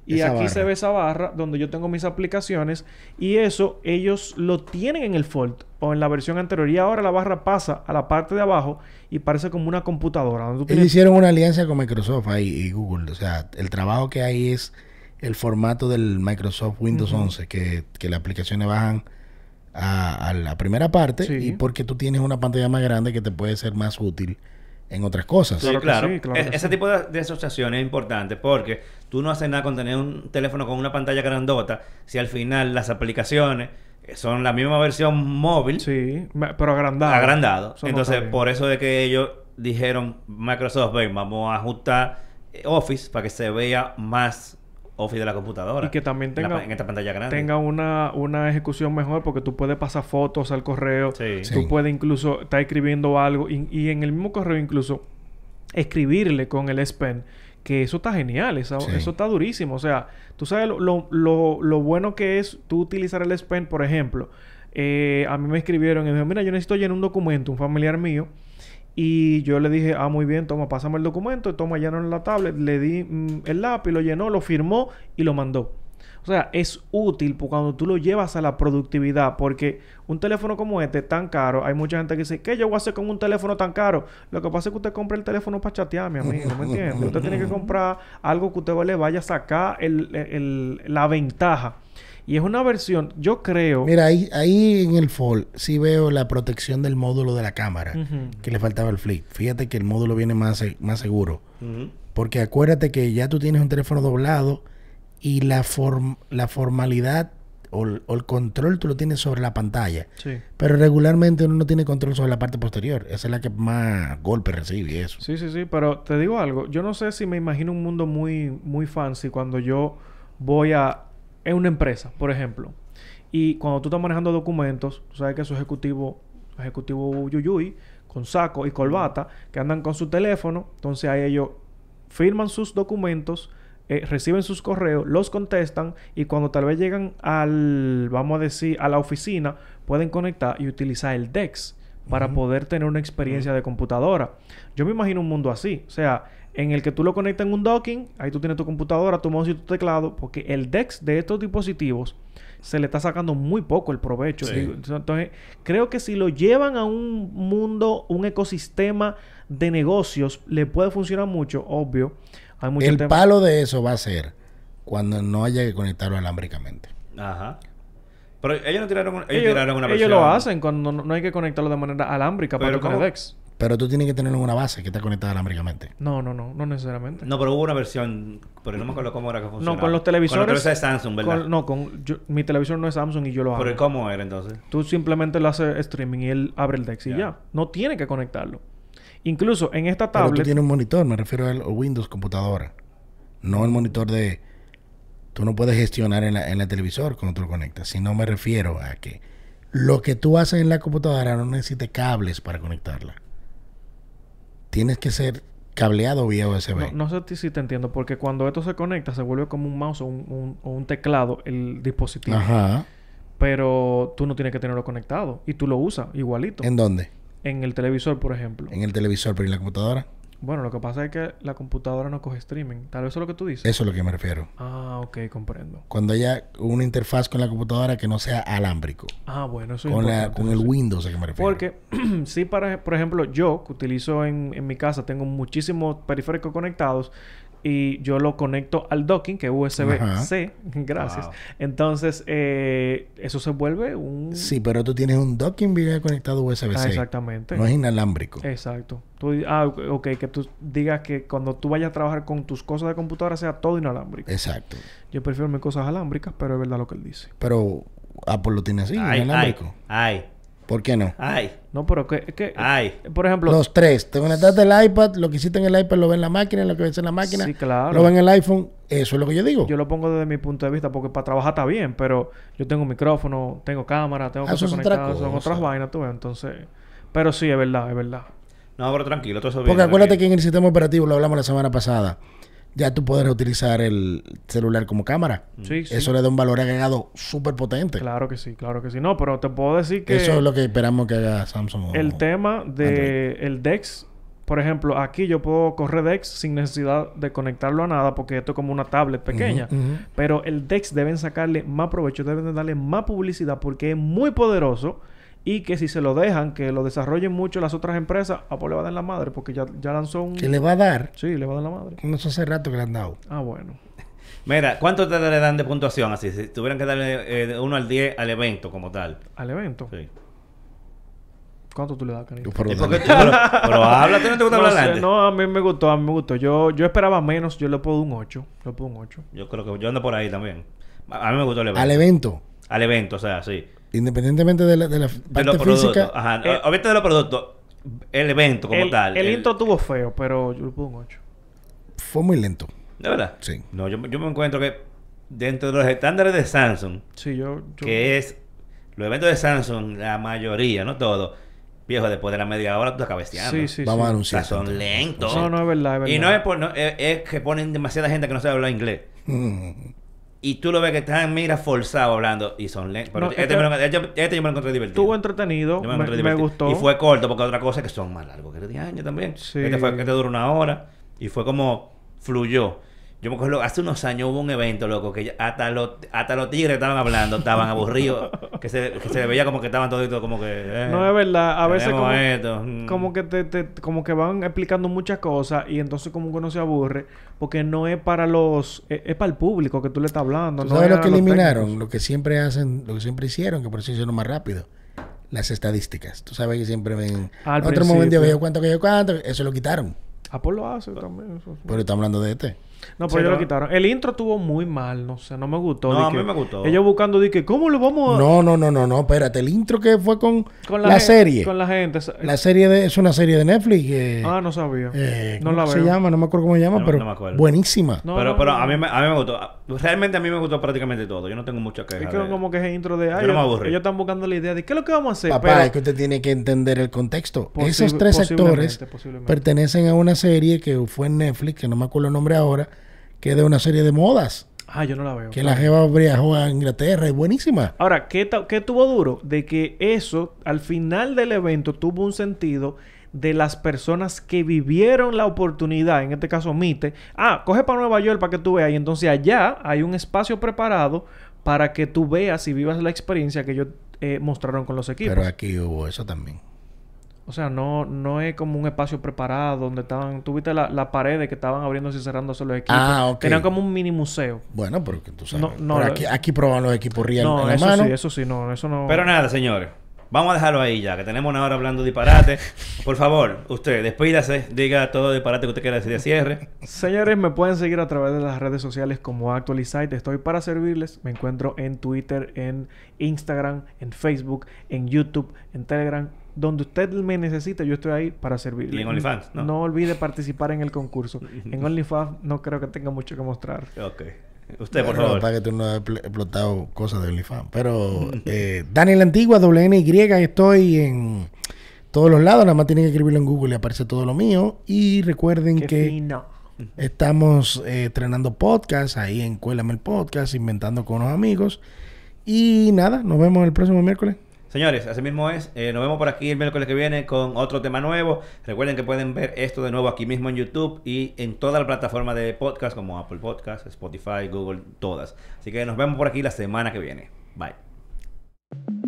[SPEAKER 2] Y
[SPEAKER 3] Esa
[SPEAKER 2] aquí se ve esa barra donde yo tengo mis aplicaciones. Y eso ellos lo tienen en el Fold o en la versión anterior. Y ahora la barra pasa a la parte de abajo y parece como una computadora. Donde
[SPEAKER 3] Ellos
[SPEAKER 2] tienes-
[SPEAKER 3] hicieron una alianza con Microsoft ahí y Google. O sea, el trabajo que hay es el formato del Microsoft Windows 11, que, que las aplicaciones bajan a, a la primera parte
[SPEAKER 2] Sí.
[SPEAKER 3] y porque tú tienes una pantalla más grande que te puede ser más útil en otras cosas.
[SPEAKER 1] Sí,
[SPEAKER 2] Claro que
[SPEAKER 1] claro.
[SPEAKER 2] sí, claro
[SPEAKER 1] E- ese
[SPEAKER 2] sí.
[SPEAKER 1] tipo de, de asociación es importante porque tú no haces nada con tener un teléfono con una pantalla grandota si al final las aplicaciones son la misma versión móvil
[SPEAKER 2] Sí, pero agrandado.
[SPEAKER 1] agrandado.
[SPEAKER 2] Eso
[SPEAKER 1] Entonces, por eso de que ellos dijeron, Microsoft, ven, vamos a ajustar eh, Office para que se vea más Office de la computadora.
[SPEAKER 2] Y que también
[SPEAKER 1] en la
[SPEAKER 2] tenga-
[SPEAKER 1] en esta pantalla grande.
[SPEAKER 2] tenga una, una ejecución mejor porque tú puedes pasar fotos al correo.
[SPEAKER 1] Sí.
[SPEAKER 3] Sí.
[SPEAKER 2] Tú puedes incluso estar escribiendo algo y, y en el mismo correo incluso escribirle con el S Pen. Que eso está genial, eso,
[SPEAKER 3] Sí.
[SPEAKER 2] eso está durísimo. O sea, tú sabes lo, lo, lo- lo bueno que es tú utilizar el S Pen, por ejemplo. eh, a mí me escribieron y me dijeron, mira, yo necesito llenar un documento, un familiar mío. Y yo le dije, ah, muy bien, toma, pásame el documento, toma, lleno en la tablet. Le di mm, el lápiz, lo llenó, lo firmó y lo mandó. O sea, es útil cuando tú lo llevas a la productividad, porque un teléfono como este, tan caro, hay mucha gente que dice, ¿qué yo voy a hacer con un teléfono tan caro? Lo que pasa es que usted compra el teléfono para chatear, mi amigo, ¿me entiende? usted tiene que comprar algo que usted le vaya a sacar el- el- la ventaja. Y es una versión, yo creo...
[SPEAKER 3] Mira, ahí, ahí en el Fold sí veo la protección del módulo de la cámara, que le faltaba el flip. Fíjate que el módulo viene más, más seguro. Porque acuérdate que ya tú tienes un teléfono doblado y la, form- la formalidad o, el- o el control tú lo tienes sobre la pantalla.
[SPEAKER 2] Sí.
[SPEAKER 3] Pero regularmente uno no tiene control sobre la parte posterior. Esa es la que más golpe recibe y eso.
[SPEAKER 2] Sí, sí, sí, pero te digo algo, yo no sé si me imagino un mundo muy, muy fancy cuando yo voy a en una empresa, por ejemplo, y cuando tú estás manejando documentos, tú sabes que esos ejecutivos, ejecutivo yuyuy, con saco y corbata, que andan con su teléfono, entonces ahí ellos firman sus documentos, eh, reciben sus correos, los contestan y cuando tal vez llegan al, vamos a decir, a la oficina, pueden conectar y utilizar el DEX para poder tener una experiencia de computadora. Yo me imagino un mundo así, o sea, en el que tú lo conectas en un docking, ahí tú tienes tu computadora, tu mouse y tu teclado, porque el DEX de estos dispositivos se le está sacando muy poco el provecho.
[SPEAKER 1] Sí.
[SPEAKER 2] Entonces, creo que si lo llevan a un mundo, un ecosistema de negocios, le puede funcionar mucho, obvio. Hay
[SPEAKER 3] el
[SPEAKER 2] temas-
[SPEAKER 3] palo de eso va a ser cuando no haya que conectarlo alámbricamente.
[SPEAKER 1] Ajá. Pero ellos no tiraron, un- ellos,
[SPEAKER 2] Ellos,
[SPEAKER 1] tiraron una
[SPEAKER 2] ellos
[SPEAKER 1] versión.
[SPEAKER 2] lo hacen cuando no, no hay que conectarlo de manera alámbrica para
[SPEAKER 1] Pero
[SPEAKER 2] tú tener
[SPEAKER 1] ¿cómo?
[SPEAKER 2] Dex.
[SPEAKER 3] Pero tú tienes que tener una base que está conectada alámbricamente.
[SPEAKER 2] No, no, no, no necesariamente.
[SPEAKER 1] No, pero hubo una versión, pero no me acuerdo cómo era que funcionaba.
[SPEAKER 2] No, con los televisores.
[SPEAKER 1] Con los televisores de Samsung, ¿verdad?
[SPEAKER 2] con- no, con yo- mi televisor no es Samsung y yo lo hago.
[SPEAKER 1] Pero ¿cómo era entonces?
[SPEAKER 2] Tú simplemente le haces streaming y él abre el Dex y
[SPEAKER 1] Ya.
[SPEAKER 2] No tiene que conectarlo. Incluso en esta
[SPEAKER 3] Pero tú
[SPEAKER 2] tablet.
[SPEAKER 3] tienes un monitor, me refiero al Windows computadora. No el monitor de... Tú no puedes gestionar en la, en la televisor cuando tú lo conectas. Si no me refiero a que lo que tú haces en la computadora no necesita cables para conectarla. Tienes que ser cableado vía USB.
[SPEAKER 2] No, no sé si te entiendo, porque cuando esto se conecta se vuelve como un mouse o un, un- o un teclado el dispositivo.
[SPEAKER 3] Ajá.
[SPEAKER 2] Pero tú no tienes que tenerlo conectado y tú lo usas igualito.
[SPEAKER 3] ¿En dónde?
[SPEAKER 2] En el televisor, por ejemplo.
[SPEAKER 3] En el televisor, pero en la computadora.
[SPEAKER 2] Bueno, lo que pasa es que la computadora no coge streaming. Tal vez eso es lo que tú dices.
[SPEAKER 3] Eso es lo que me refiero.
[SPEAKER 2] Ah, ok, comprendo.
[SPEAKER 3] Cuando haya una interfaz con la computadora que no sea alámbrico.
[SPEAKER 2] Ah, bueno, eso es
[SPEAKER 3] Con, la, con el. Windows a que me refiero.
[SPEAKER 2] Porque sí, para, por ejemplo, yo que utilizo en, en mi casa, tengo muchísimos periféricos conectados y yo lo conecto al docking, que es USB-C. Gracias.
[SPEAKER 1] Wow.
[SPEAKER 2] Entonces, eh, eso se vuelve un...
[SPEAKER 3] Sí, pero tú tienes un docking video conectado USB-C.
[SPEAKER 2] Ah, exactamente.
[SPEAKER 3] No es inalámbrico.
[SPEAKER 2] Exacto. Tú, ah, ok, que tú digas que cuando tú vayas a trabajar con tus cosas de computadora sea todo inalámbrico.
[SPEAKER 3] Exacto.
[SPEAKER 2] Yo prefiero mis cosas alámbricas, pero es verdad lo que él dice.
[SPEAKER 3] Pero Apple lo tiene así,
[SPEAKER 1] ay, ay,
[SPEAKER 3] inalámbrico.
[SPEAKER 1] ay,
[SPEAKER 3] ¿Por qué no?
[SPEAKER 1] ay,
[SPEAKER 2] No, pero que... que
[SPEAKER 1] ay.
[SPEAKER 2] por ejemplo...
[SPEAKER 3] Los tres. Te conectaste el iPad, lo que hiciste en el iPad lo ve en la máquina, lo que ves en la máquina
[SPEAKER 2] Sí, claro.
[SPEAKER 3] lo ve en el iPhone. Eso es lo que yo digo.
[SPEAKER 2] Yo lo pongo desde mi punto de vista porque para trabajar está bien, pero yo tengo micrófono, tengo cámara, tengo
[SPEAKER 3] Ah, eso
[SPEAKER 2] cosas conectadas, son otras vainas, tú ves. Entonces, pero sí, es verdad, es verdad.
[SPEAKER 1] No, pero tranquilo, todo eso
[SPEAKER 3] Porque acuérdate que en el sistema operativo, lo hablamos la semana pasada, ya tú puedes utilizar el celular como cámara.
[SPEAKER 2] Sí, sí.
[SPEAKER 3] Eso le da un valor agregado súper potente.
[SPEAKER 2] Claro que sí, claro que sí. No, pero te puedo decir que
[SPEAKER 3] Eso es lo que esperamos que haga Samsung. o-
[SPEAKER 2] el tema de el Dex, por ejemplo, aquí yo puedo correr Dex sin necesidad de conectarlo a nada porque esto es como una tablet pequeña. Pero el Dex deben sacarle más provecho, deben de darle más publicidad porque es muy poderoso y que si se lo dejan, que lo desarrollen mucho las otras empresas, Apple le va a dar la madre porque ya, ya lanzó un...
[SPEAKER 3] Que le va a dar.
[SPEAKER 2] Sí, le va a dar la madre.
[SPEAKER 3] No sé hace rato que le han dado.
[SPEAKER 2] Ah, bueno.
[SPEAKER 1] Mira, ¿cuánto te le dan de puntuación así? Si tuvieran que darle eh, de 1 al 10 al evento como tal.
[SPEAKER 2] Al evento.
[SPEAKER 1] Sí.
[SPEAKER 2] ¿Cuánto tú le das, Canito?
[SPEAKER 3] Por
[SPEAKER 1] ¿Y
[SPEAKER 3] lo
[SPEAKER 1] por qué
[SPEAKER 3] tanto-
[SPEAKER 1] tú- pero, pero habla, ¿tú no te gusta
[SPEAKER 2] No,
[SPEAKER 1] hablar
[SPEAKER 2] sé,
[SPEAKER 1] antes?
[SPEAKER 2] no, a mí me gustó, a mí me gustó. Yo, yo esperaba menos, yo le puedo dar un 8. Le puedo un 8.
[SPEAKER 1] Yo creo que yo ando por ahí también. A a mí me gustó el evento.
[SPEAKER 3] Al evento,
[SPEAKER 1] Al evento, o sea, sí.
[SPEAKER 3] Independientemente de la, de la
[SPEAKER 1] De
[SPEAKER 3] parte
[SPEAKER 1] los productos.
[SPEAKER 3] física,
[SPEAKER 1] Ajá.
[SPEAKER 2] Eh,
[SPEAKER 1] Obviamente de los productos. El evento como
[SPEAKER 2] el,
[SPEAKER 1] tal.
[SPEAKER 2] el intro tuvo feo, pero yo le puedo un 8.
[SPEAKER 3] fue muy lento.
[SPEAKER 1] ¿De verdad?
[SPEAKER 3] Sí.
[SPEAKER 1] No, yo, yo me encuentro que dentro de los estándares de Samsung,
[SPEAKER 2] Sí, yo... yo-
[SPEAKER 1] que es los eventos de Samsung, la mayoría, no todo, viejo, después de la media hora tú estás cabeceando.
[SPEAKER 2] Sí, sí,
[SPEAKER 3] Vamos a.
[SPEAKER 1] O
[SPEAKER 3] anunciar.
[SPEAKER 1] sea, son lentos.
[SPEAKER 2] No, no, es verdad, es verdad.
[SPEAKER 1] Y no es, por, no, es, es que ponen demasiada gente que no sabe hablar inglés.
[SPEAKER 3] Mm.
[SPEAKER 1] Y tú lo ves que están, mira, forzados hablando y son lentos. Pero
[SPEAKER 2] No, es
[SPEAKER 1] este,
[SPEAKER 2] que-
[SPEAKER 1] me lo, este, este yo me lo encontré divertido.
[SPEAKER 2] Estuvo entretenido,
[SPEAKER 1] Yo
[SPEAKER 2] me, me gustó.
[SPEAKER 1] Y fue corto, porque otra cosa es que son más largos que el de año también.
[SPEAKER 2] Sí.
[SPEAKER 1] Este fue que te duró una hora y fue como fluyó. Yo me acuerdo, hace unos años hubo un evento, loco, que ya- hasta los, hasta los tigres estaban hablando, estaban aburridos, que se, que se veía como que estaban toditos como que... eh,
[SPEAKER 2] No es verdad, a veces como,
[SPEAKER 1] esto, mm.
[SPEAKER 2] como que te, te- como que van explicando muchas cosas y entonces como que uno se aburre porque no es para los es, es para el público que tú le estás hablando.
[SPEAKER 3] ¿Tú
[SPEAKER 2] no
[SPEAKER 3] sabes
[SPEAKER 2] es
[SPEAKER 3] lo que eliminaron?
[SPEAKER 2] técnicos.
[SPEAKER 3] Lo que siempre hacen, lo que siempre hicieron, que por eso hicieron más rápido. Las estadísticas. Tú sabes que siempre ven.
[SPEAKER 2] Al
[SPEAKER 3] otro
[SPEAKER 2] principio.
[SPEAKER 3] momento yo cuánto, que yo cuánto. Eso lo quitaron.
[SPEAKER 2] Apple lo hace también. eso sí.
[SPEAKER 3] Pero estamos hablando de este.
[SPEAKER 2] No,
[SPEAKER 1] Sí,
[SPEAKER 2] pero ellos lo quitaron. El intro estuvo muy mal, no sé, no me gustó.
[SPEAKER 1] No, a mí me gustó.
[SPEAKER 2] Ellos buscando de que, ¿cómo lo vamos a...?
[SPEAKER 3] No, no, no, no, no. Espérate. El intro que fue con,
[SPEAKER 2] con
[SPEAKER 3] la, serie.
[SPEAKER 2] Con la gente.
[SPEAKER 3] La serie de, es una serie de Netflix. que,
[SPEAKER 2] Ah, no sabía.
[SPEAKER 3] eh,
[SPEAKER 2] no
[SPEAKER 3] ¿cómo
[SPEAKER 2] la veo.
[SPEAKER 3] se llama? No me acuerdo cómo se llama,
[SPEAKER 1] No-
[SPEAKER 3] pero
[SPEAKER 1] no me acuerdo.
[SPEAKER 3] buenísima.
[SPEAKER 2] No,
[SPEAKER 1] pero
[SPEAKER 2] no,
[SPEAKER 1] pero
[SPEAKER 2] no.
[SPEAKER 1] a, mí me, a mí me gustó. Realmente a mí me gustó prácticamente todo. Yo no tengo mucha queja.
[SPEAKER 2] Es que
[SPEAKER 1] de-
[SPEAKER 2] como que ese intro de...
[SPEAKER 1] Yo
[SPEAKER 2] ah,
[SPEAKER 1] no me aburrí.
[SPEAKER 2] ellos están buscando la idea de qué es lo que vamos a hacer.
[SPEAKER 3] Papá,
[SPEAKER 2] pero-
[SPEAKER 3] es que usted tiene que entender el contexto. Esos tres actores pertenecen a una serie que fue en Netflix, que no me acuerdo el nombre ahora, que es de una serie de modas.
[SPEAKER 2] Ah, yo no la veo.
[SPEAKER 3] Que la jeva viajó a Inglaterra, es buenísima.
[SPEAKER 2] Ahora, ¿qué, ¿qué tuvo duro? De que eso, al final del evento, tuvo un sentido de las personas que vivieron la oportunidad, en este caso Mite. Ah, coge para Nueva York para que tú veas. Y entonces allá hay un espacio preparado para que tú veas y vivas la experiencia que ellos eh, mostraron con los equipos.
[SPEAKER 3] Pero aquí hubo eso también.
[SPEAKER 2] O sea, no, no es como un espacio preparado donde estaban... Tuviste la, la paredes que estaban abriéndose y cerrándose los equipos.
[SPEAKER 3] Ah, ok.
[SPEAKER 2] Tenían como un mini museo.
[SPEAKER 3] Bueno, pero que tú sabes.
[SPEAKER 2] No, no,
[SPEAKER 3] Pero
[SPEAKER 2] lo-
[SPEAKER 3] aquí, aquí proban los equipos real
[SPEAKER 2] no,
[SPEAKER 3] en la
[SPEAKER 2] eso
[SPEAKER 3] mano.
[SPEAKER 2] sí, eso sí, no, eso no...
[SPEAKER 1] Pero nada, señores. Vamos a dejarlo ahí ya, que tenemos una hora hablando disparate. Por favor, usted, despídase, diga todo disparate que usted quiera decir de cierre.
[SPEAKER 2] Señores, me pueden seguir a través de las redes sociales como Actualizite. Estoy para servirles. Me encuentro en Twitter, en Instagram, en Facebook, en YouTube, en Telegram. Donde usted me necesite, yo estoy ahí para servirle.
[SPEAKER 1] Y en OnlyFans, ¿no?
[SPEAKER 2] No olvide participar en el concurso. en OnlyFans no creo que tenga mucho que mostrar.
[SPEAKER 1] Ok. Usted, por
[SPEAKER 3] Bueno,
[SPEAKER 1] favor.
[SPEAKER 3] Para que tú no has pl- explotado cosas de OnlyFans. Pero eh, Daniel Antigua, WNY, estoy en todos los lados. Nada más tienen que escribirlo en Google y aparece todo lo mío. Y recuerden
[SPEAKER 2] Qué
[SPEAKER 3] que
[SPEAKER 2] fino.
[SPEAKER 3] estamos eh, estrenando podcast ahí en Cuélame el Podcast, inventando con unos amigos. Y nada, nos vemos el próximo miércoles.
[SPEAKER 1] Señores, así mismo es. Eh, nos vemos por aquí el miércoles que viene con otro tema nuevo. Recuerden que pueden ver esto de nuevo aquí mismo en YouTube y en toda la plataforma de podcast como Apple Podcast, Spotify, Google, todas. Así que nos vemos por aquí la semana que viene. Bye.